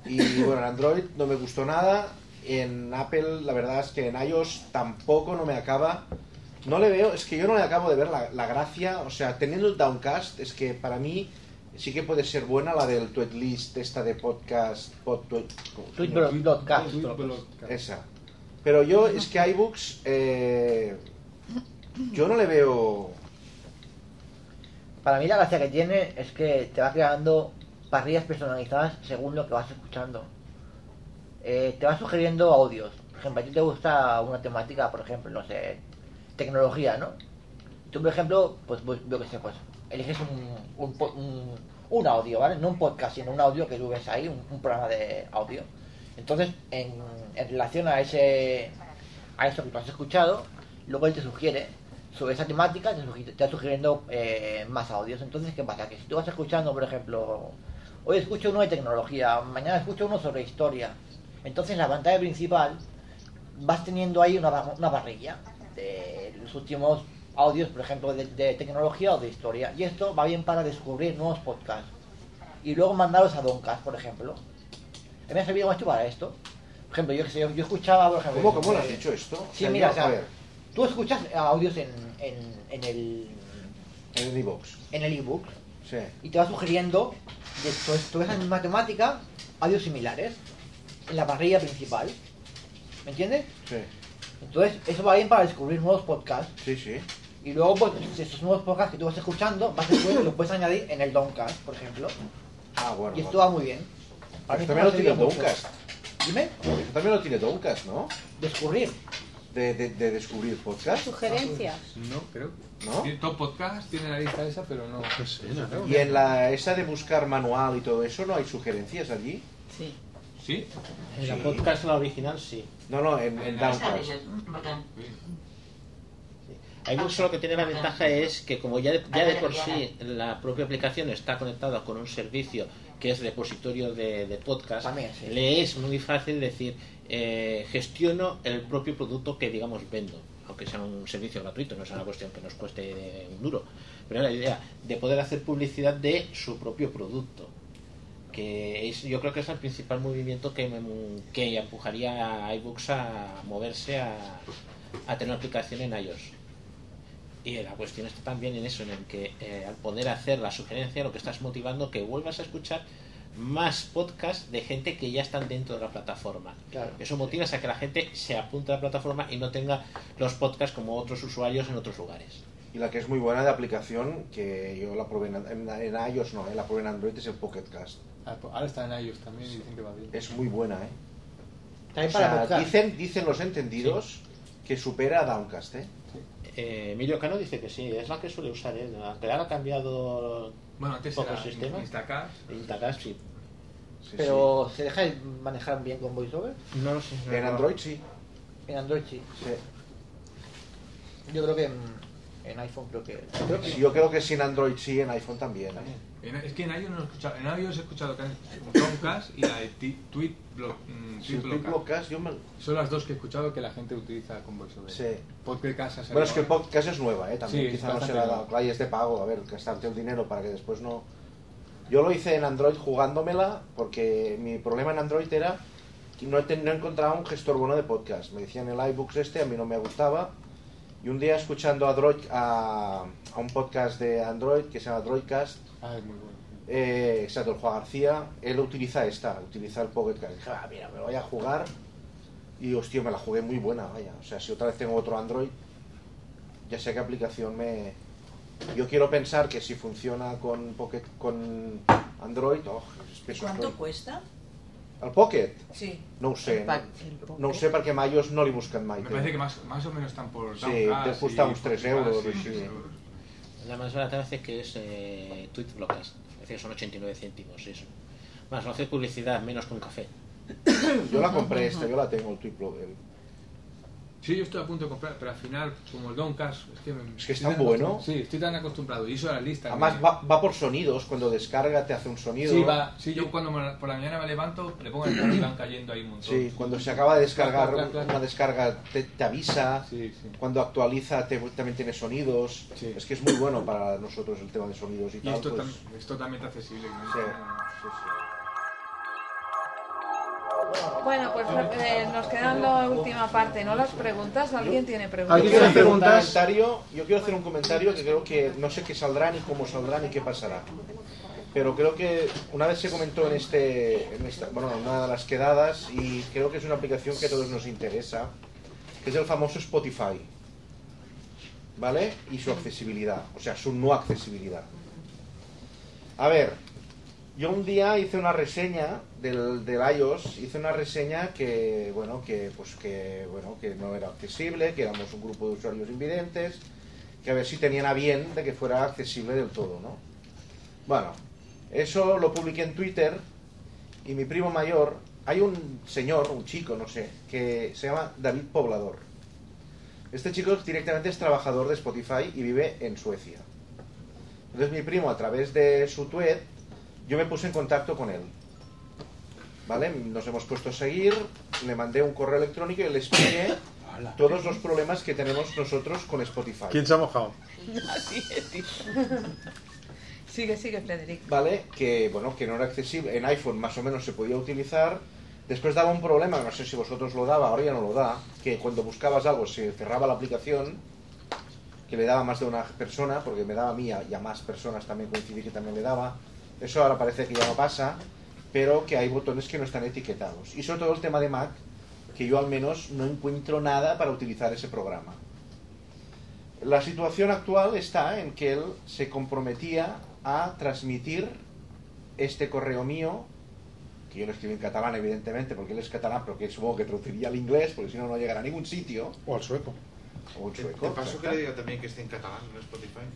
Y bueno, en Android no me gustó nada. En Apple, la verdad es que en iOS tampoco no me acaba. No le veo, es que yo no le acabo de ver la, la gracia. O sea, teniendo el Downcast, es que para mí sí que puede ser buena la del tweet list, esta de podcast. Pod, tweet, Tweet blog- blogcast. Esa. Pero yo, es que iBooks, eh, yo no le veo. Para mí la gracia que tiene es que te va creando parrillas personalizadas según lo que vas escuchando. Eh, te va sugiriendo audios. Por ejemplo, a ti te gusta una temática, por ejemplo, no sé, tecnología, ¿no? Tú, por ejemplo, pues pues, yo qué sé, pues eliges un, un, un, un audio, ¿vale? No un podcast, sino un audio que tú ves ahí, un, programa de audio. Entonces, en, en relación a ese a eso que tú has escuchado, luego él te sugiere sobre esa temática, te, sugi- te va sugiriendo eh, más audios. Entonces, ¿qué pasa? Que si tú vas escuchando, por ejemplo, Hoy escucho uno de tecnología, mañana escucho uno sobre historia. Entonces en la pantalla principal vas teniendo ahí una, una parrilla de los últimos audios, por ejemplo, de, de tecnología o de historia. Y esto va bien para descubrir nuevos podcasts. Y luego mandarlos a Doncast, por ejemplo. Me ha servido mucho para esto. Por ejemplo, yo, yo, yo escuchaba, por ejemplo... ¿Cómo- cómo lo has eh, dicho esto? O Sí, sea, mira, yo- o sea, tú escuchas audios en, en, en el... En el e-box. En el ebook. Sí. Y te va sugiriendo, de, tú ves en matemática, audios similares. En la parrilla principal. ¿Me entiendes? Sí. Entonces, eso va bien para descubrir nuevos podcasts. Sí, sí. Y luego, pues, esos nuevos podcasts que tú vas escuchando, vas después, los puedes añadir en el Downcast, por ejemplo. Ah, bueno. Y esto va muy bien. Esto me también lo tiene. Downcast. Dime. Esto también lo tiene Downcast, ¿no? Descubrir. De, de, de descubrir podcast. Sugerencias. No, creo. ¿No? Tiene Top Podcast tiene la lista esa, pero no. Y en la esa de buscar manual y todo eso, ¿no hay sugerencias allí? Sí. ¿Sí? En la Sí. podcast, la original, sí. No, no, en, en Downcast. iBooks lo que tiene la ventaja es que como ya de, ya de por sí la propia aplicación está conectada con un servicio que es repositorio de, de podcast, También, sí. le es muy fácil decir eh, gestiono el propio producto que digamos vendo, aunque sea un servicio gratuito, no es una cuestión que nos cueste un duro, pero la idea de poder hacer publicidad de su propio producto que es, yo creo que es el principal movimiento que, me- que empujaría a iBooks a moverse a, a tener una aplicación en iOS. Y la cuestión está también en eso, en el que eh, al poder hacer la sugerencia, lo que estás motivando que vuelvas a escuchar más podcasts de gente que ya están dentro de la plataforma. Claro. Eso motiva a que la gente se apunte a la plataforma y no tenga los podcasts como otros usuarios en otros lugares. Y la que es muy buena de aplicación, que yo la probé en, en, en iOS, no, eh, la probé en Android, es el Pocket Cast. Ah, pues Ahora está en iOS también y dicen que va bien. Es muy buena, ¿eh? También O para sea, dicen, dicen los entendidos que supera a Downcast, ¿eh? Eh, Emilio Cano dice que sí, es la que suele usar él, aunque ahora ha cambiado Bueno, antes pocos sistemas. Instacast. Instacast, sí. Pero, ¿se deja manejar bien con VoiceOver? No lo sé. En Android sí. En Android sí. Yo creo que en, en iPhone creo que... Creo que Sí, yo creo que sí en Android sí, en iPhone también. ¿eh? En- Es que en iOS no he escuchado. En iOS he escuchado Chromecast y la de Ti- Tweet Block. mm, Sí, me- Son las dos que he escuchado que la gente utiliza con VoiceOver. Sí. Podcast ha Bueno, es que podcast es nueva, ¿eh? También Sí, quizá no bastante será nueva. claro, y es de pago, a ver, gastarte el dinero para que después no... Yo lo hice en Android jugándomela porque mi problema en Android era que no, ten- no encontraba un gestor bueno de podcast. Me decían el iBooks este, a mí no me gustaba. Y un día escuchando a, Droid, a, a un podcast de Android que se llama Droidcast, Ah, es muy bueno. eh, exacto, el Juan García, él utiliza esta, utiliza el Pocket Cast. Dije, ah, mira, me lo voy a jugar. Y hostia, me la jugué muy buena, vaya. O sea, si otra vez tengo otro Android, ya sé qué aplicación me. Yo quiero pensar que si funciona con Pocket, con Android, oh, és ¿Cuánto cuesta? El Pocket? Sí. No ho sé, El no, pack- el Pocket. no ho sé perquè mai no l'he buscat mai. Me parece que más, más o menos están por Sí, te cuesta y uns 3 Podcast, euros, sí, així. tres euros. La más barata hace que es eh, Tweet Blockcast. Es decir, son 89 céntimos eso. Más, no hace publicidad, menos que un café. Yo la compré esta, yo la tengo, el Tweetblog. el- Sí, yo estoy a punto de comprar, pero al final, como el Downcast, es que, me- Es que es tan bueno. Sí, estoy tan acostumbrado. Y eso la lista. Además va, va por sonidos, cuando descarga te hace un sonido. Sí, va. Sí, yo cuando me- por la mañana me levanto, le pongo el y van cayendo ahí un montón. Sí, cuando se acaba de descargar una descarga te, te avisa, cuando actualiza te- también tiene sonidos, es que es muy bueno para nosotros el tema de sonidos y, Y tal. esto pues, es totalmente accesible. ¿no? sí, sí, sí. Bueno, pues eh, nos queda la última parte, ¿no? Las preguntas. ¿Alguien tiene preguntas? Yo quiero hacer un comentario, yo quiero hacer un comentario que creo que no sé qué saldrá ni cómo saldrá ni qué pasará. Pero creo que una vez se comentó en este, en esta, bueno, en una de las quedadas y creo que es una aplicación que a todos nos interesa, que es el famoso Spotify. ¿Vale? Y su accesibilidad, o sea, su no accesibilidad. A ver, yo un día hice una reseña del, del iOS, hice una reseña que, bueno, que, pues que, bueno, que no era accesible, que éramos un grupo de usuarios invidentes, que a ver si tenían a bien de que fuera accesible del todo, ¿no? Bueno, eso lo publiqué en Twitter y mi primo mayor, hay un señor, un chico, no sé, que se llama David Poblador. Este chico directamente es trabajador de Spotify y vive en Suecia. Entonces mi primo a través de su tweet yo me puse en contacto con él. ¿Vale? Nos hemos puesto a seguir, le mandé un correo electrónico y le expliqué todos los problemas que tenemos nosotros con Spotify. ¿Quién se ha mojado? Así es, tío. Sigue, sigue, Frederic. ¿Vale? Que, bueno, que no era accesible. En iPhone más o menos se podía utilizar. Después daba un problema, no sé si vosotros lo daba, ahora ya no lo da, que cuando buscabas algo se cerraba la aplicación, que le daba más de una persona, porque me daba a mí y a más personas también coincidí que también le daba. Eso ahora parece que ya no pasa, pero que hay botones que no están etiquetados. Y sobre todo el tema de Mac, que yo al menos no encuentro nada para utilizar ese programa. La situación actual está en que él se comprometía a transmitir este correo mío, que yo lo escribí en catalán evidentemente, porque él es catalán, pero que supongo que traduciría al inglés, porque si no, no llegará a ningún sitio. O al sueco. O Te, sueco. te paso que le diga también que esté en catalán en Spotify.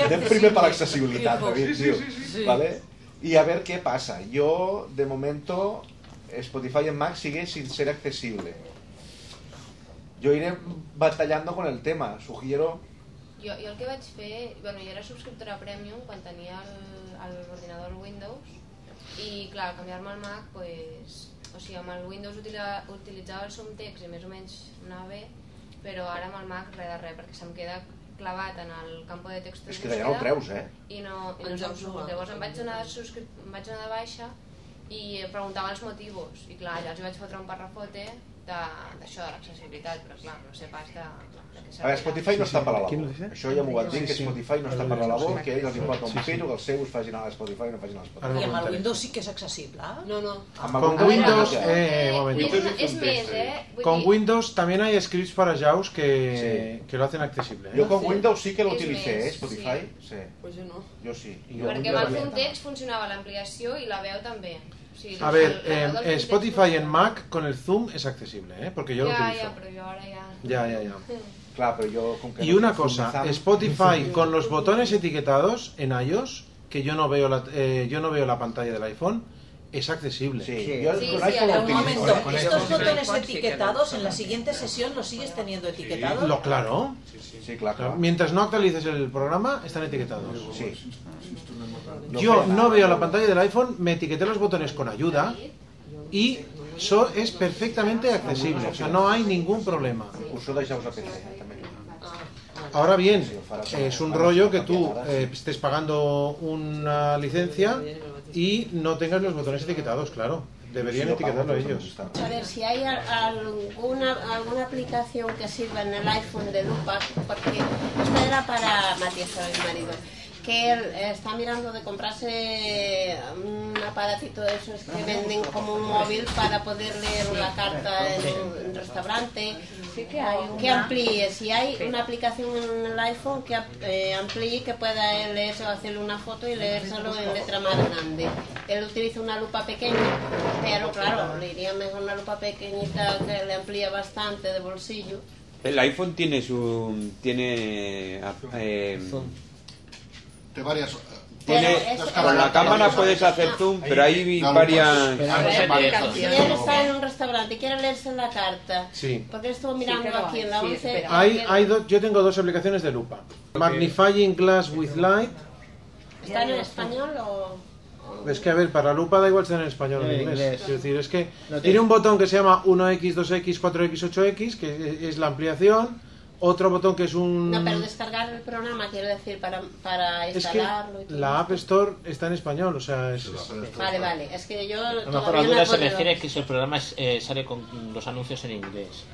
Anem primer per l'accessibilitat, David, Sí, tio. sí, sí, sí. ¿Vale? Y a ver qué pasa. Yo, de momento, Spotify en Mac sigue sin ser accesible. Yo iré batallando con el tema. Sugiero... Jo, jo el que vaig fer, bueno, jo era subscriptora premium quan tenia el- el- l'ordinador Windows i clar, canviar-me al Mac, pues, o sigui, amb el Windows utilitzava el Somtext i més o menys anava bé, però ara amb el Mac res de res, perquè se'm queda clavat en el campo de textos És que d'allà no el treus, eh? I no, i no se'm surt. Llavors em vaig anar, de subscri... em vaig anar de baixa i preguntava els motius. I clar, allà els vaig fotre un parrafote de- d'això, de l'accessibilitat, però clar, no sé pas de, de A veure, Spotify no està per la labor. lo? Això ja m'ho van dir, Sí, que sí. Spotify no està per la labor, Sí. que a ells els importa un Sí, sí. pito que els seus facin a Spotify i no facin a Spotify. no I amb el. Windows sí que és accessible. No, no. Amb el Con Windows Windows, ja. eh, momento. És, és més, eh? Con Windows también hay scripts para JAWS que, que lo hacen accesible. ¿eh? Jo con Windows sí que lo És utilicé, més, eh, Spotify. Sí. Pues jo no. Jo sí. Perquè amb el Fontext funcionava l'ampliació i la veu també. Sigui, A ver, eh, Spotify en Mac con el Zoom es accesible, ¿eh? porque yo lo ja, utilizo. Ja, però jo ara ja... Ya, ya, ya. Clar, però jo com que Y no una cosa, Spotify con los botones etiquetados en iOS, que yo no veo la, eh, yo no veo la pantalla del iPhone, es accesible. Sí, yo Sí, con sí, utilizo, momento. Con estos sí. botones sí etiquetados en la siguiente sesión los sigues teniendo etiquetados. Lo claro. Sí, claro, claro. Mientras no actualices el programa, están etiquetados. Sí. Yo no veo la pantalla del iPhone, me etiqueté los botones con ayuda y so, es perfectamente accesible, o sea, no hay ningún problema. Ahora bien, es un rollo que tú eh, estés pagando una licencia y no tengas los botones etiquetados, claro. Deberían etiquetarlo ellos. A ver, si hay al- alguna, alguna aplicación que sirva en el iPhone de lupa, porque esta era para Matías, mi marido, que él está mirando de comprarse un aparatito de esos que venden como un móvil para poder leer una carta en un restaurante, Sí que hay que amplíe, si hay una aplicación en el iPhone que eh, amplíe, que pueda él leerse o hacerle una foto y leérselo en letra más grande. Él utiliza una lupa pequeña, pero claro, le iría mejor una lupa pequeñita que le amplía bastante de bolsillo. El iPhone tiene su. Tiene. eh, Té varias... tiene es- con la cámara puedes hacer zoom, pero hay varias. Si él está en un restaurante y quiere leerse la carta, Sí. porque estuvo mirando aquí hay, en la sí, 11, pero- Hay, hay dos, yo tengo dos aplicaciones de lupa. Magnifying Glass with Light. ¿está en español o...? Es que a ver, para lupa da igual si está en español o en inglés. inglés. Es decir, es que tiene- un botón que se llama 1X, 2X, 4X, 8X, que es la ampliación. Otro botón que es un... No, pero descargar el programa, quiero decir, para, para Es que instalarlo y todo. la App Store está en español, o sea, es... Vale, vale, es que yo A lo mejor la no duda se refiere a que si el programa es, eh, sale con los anuncios en inglés.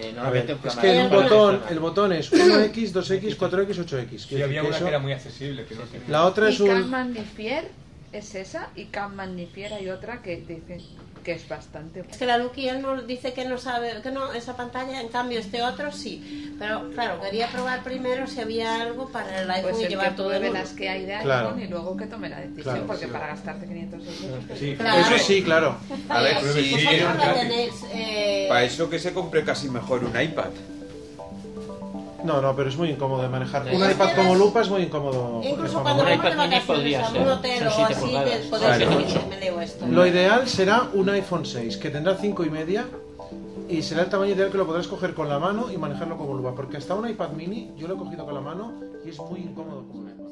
Eh, A ver, es programa que el botón, el botón es 1X, 2X, 4X, 8X. Sí, había que una eso- que era muy accesible. Que no tenía. La otra es y Can un... Magnifier es esa y Can Magnifier hay otra que dice que es bastante Es que la Lucky él no dice que no sabe, que no, esa pantalla, en cambio este otro sí. Pero claro, quería probar primero si había algo para el iPhone pues y el llevar que todo uno. las que hay de iPhone Claro. y luego que tome la decisión Claro, porque sí. para gastarte 500 euros Sí, Claro. Eso sí, claro. A ver, sí, eh, Para eso que se compre casi mejor un iPad. No, no, pero es muy incómodo de manejar. Sí. Un iPad como lupa es muy incómodo. Incluso cuando vamos de vacaciones a un hotel o así, de poder Claro. decir, me leo esto. Lo ideal será un iPhone 6, que tendrá 5 y media y será el tamaño ideal que lo podrás coger con la mano y manejarlo como lupa. Porque hasta un iPad mini yo lo he cogido con la mano y es muy incómodo iPad.